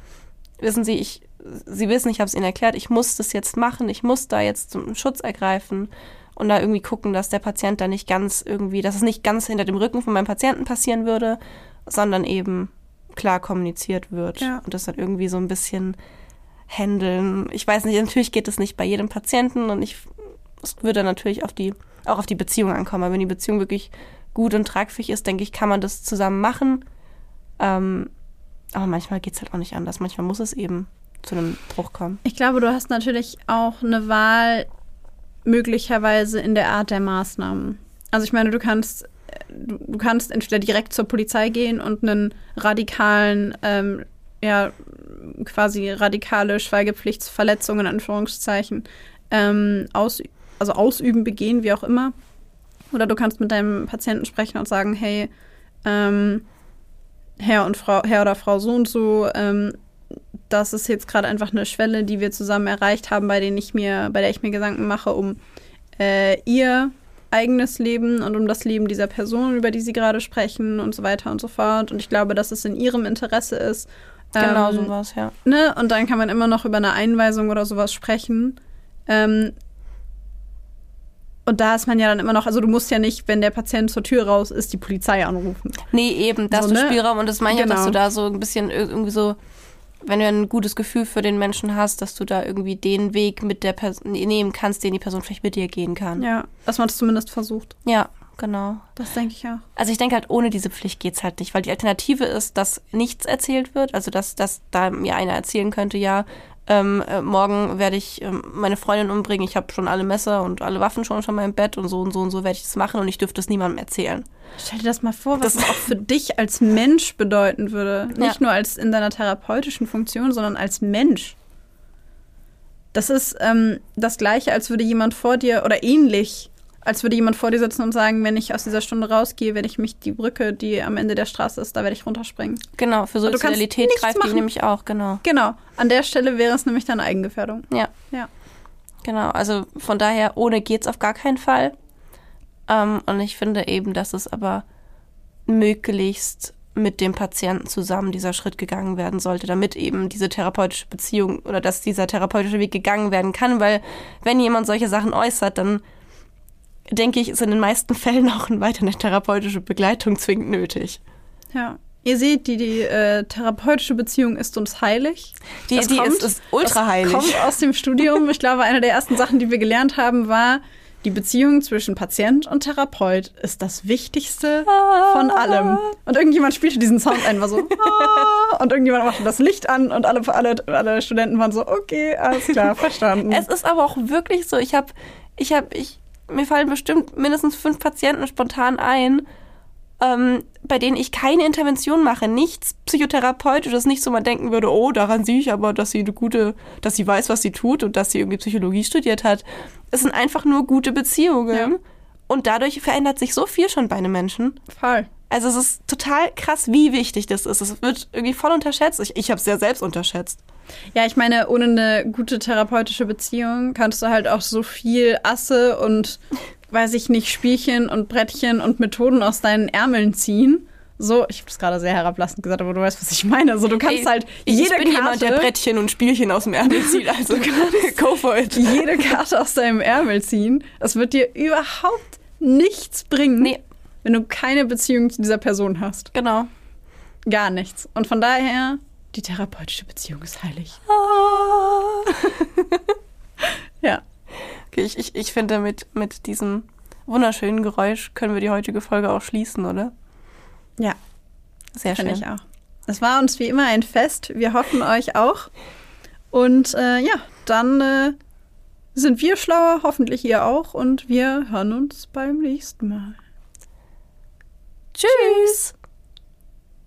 wissen Sie, ich, Sie wissen, ich habe es Ihnen erklärt, ich muss das jetzt machen, ich muss da jetzt zum Schutz ergreifen und da irgendwie gucken, dass der Patient da nicht ganz irgendwie, dass es nicht ganz hinter dem Rücken von meinem Patienten passieren würde, sondern eben klar kommuniziert wird Ja. und das dann irgendwie so ein bisschen handeln. Ich weiß nicht, natürlich geht es nicht bei jedem Patienten und ich, es würde natürlich auf die, auch auf die Beziehung ankommen. Aber wenn die Beziehung wirklich gut und tragfähig ist, denke ich, kann man das zusammen machen. Ähm, aber manchmal geht es halt auch nicht anders. Manchmal muss es eben zu einem Bruch kommen. Ich glaube, du hast natürlich auch eine Wahl möglicherweise in der Art der Maßnahmen. Also ich meine, du kannst, du, kannst entweder direkt zur Polizei gehen und einen radikalen, ähm, ja, quasi radikale Schweigepflichtsverletzungen, in Anführungszeichen, ähm, aus, also ausüben, begehen, wie auch immer. Oder du kannst mit deinem Patienten sprechen und sagen, hey, ähm, Herr und Frau, Herr oder Frau so und so, ähm, das ist jetzt gerade einfach eine Schwelle, die wir zusammen erreicht haben, bei denen ich mir, bei der ich mir Gedanken mache um äh, ihr eigenes Leben und um das Leben dieser Person, über die sie gerade sprechen und so weiter und so fort. Und ich glaube, dass es in ihrem Interesse ist. Genau ähm, sowas, ja. Ne? Und dann kann man immer noch über eine Einweisung oder sowas sprechen. Ähm, und da ist man ja dann immer noch, also du musst ja nicht, wenn der Patient zur Tür raus ist, die Polizei anrufen. Nee, eben, da So, hast du ne? Spielraum und das meine ich auch, dass Genau. du da so ein bisschen ir- irgendwie so, wenn du ein gutes Gefühl für den Menschen hast, dass du da irgendwie den Weg mit der Person nehmen kannst, den die Person vielleicht mit dir gehen kann. Ja, dass man es zumindest versucht. Ja, genau. Das denke ich auch. Also ich denke halt, ohne diese Pflicht geht's halt nicht, weil die Alternative ist, dass nichts erzählt wird, also dass, dass da mir einer erzählen könnte, ja, ähm, äh, morgen werde ich ähm, meine Freundin umbringen, ich habe schon alle Messer und alle Waffen schon schon mal im Bett und so und so und so werde ich das machen und ich dürfte es niemandem erzählen. Stell dir das mal vor, was Das- das auch für dich als Mensch bedeuten würde. Nicht Ja. nur als in deiner therapeutischen Funktion, sondern als Mensch. Das ist ähm, das Gleiche, als würde jemand vor dir oder ähnlich, als würde jemand vor dir sitzen und sagen, wenn ich aus dieser Stunde rausgehe, werde ich mich die Brücke, die am Ende der Straße ist, da werde ich runterspringen. Genau, für kannst Sozialität greift die machen. nämlich auch, genau. Genau. An der Stelle wäre es nämlich dann Eigengefährdung. Ja. Ja. Genau, also von daher, ohne geht's auf gar keinen Fall. Ähm, und ich finde eben, dass es aber möglichst mit dem Patienten zusammen dieser Schritt gegangen werden sollte, damit eben diese therapeutische Beziehung oder dass dieser therapeutische Weg gegangen werden kann, weil wenn jemand solche Sachen äußert, dann denke ich, ist in den meisten Fällen auch eine weitere therapeutische Begleitung zwingend nötig. Ja. Ihr seht, die, die äh, therapeutische Beziehung ist uns heilig. Die, die kommt, ist, ist ultra heilig. kommt aus dem Studium. Ich glaube, eine der ersten Sachen, die wir gelernt haben, war, die Beziehung zwischen Patient und Therapeut ist das Wichtigste von allem. Und irgendjemand spielte diesen Sound ein, war so, ah, und irgendjemand machte das Licht an und alle, alle, alle Studenten waren so, okay, alles klar, verstanden. Es ist aber auch wirklich so, ich habe, ich habe, ich, mir fallen bestimmt mindestens fünf Patienten spontan ein, ähm, bei denen ich keine Intervention mache, nichts psychotherapeutisches, nicht so man denken würde, oh, daran sehe ich aber, dass sie eine gute, dass sie weiß, was sie tut und dass sie irgendwie Psychologie studiert hat. Es sind einfach nur gute Beziehungen. Ja. Und dadurch verändert sich so viel schon bei einem Menschen. Voll. Also es ist total krass, wie wichtig das ist. Es wird irgendwie voll unterschätzt. Ich, ich habe es ja selbst unterschätzt. Ja, ich meine, ohne eine gute therapeutische Beziehung kannst du halt auch so viel Asse und weiß ich nicht, Spielchen und Brettchen und Methoden aus deinen Ärmeln ziehen. So, ich habe das gerade sehr herablassend gesagt, aber du weißt, was ich meine. Also du kannst Ey, halt jede ich bin Karte, jemand, der Brettchen und Spielchen aus dem Ärmel zieht. Also go for it. Jede Karte aus deinem Ärmel ziehen. Es wird dir überhaupt nichts bringen, nee. wenn du keine Beziehung zu dieser Person hast. Genau. Gar nichts. Und von daher, die therapeutische Beziehung ist heilig. Ah. ja. Okay, ich, ich, ich finde, mit, mit diesem wunderschönen Geräusch können wir die heutige Folge auch schließen, oder? Ja. Sehr schön. ich auch. Es war uns wie immer ein Fest. Wir hoffen euch auch. Und äh, ja, dann äh, sind wir schlauer, hoffentlich ihr auch. Und wir hören uns beim nächsten Mal. Tschüss.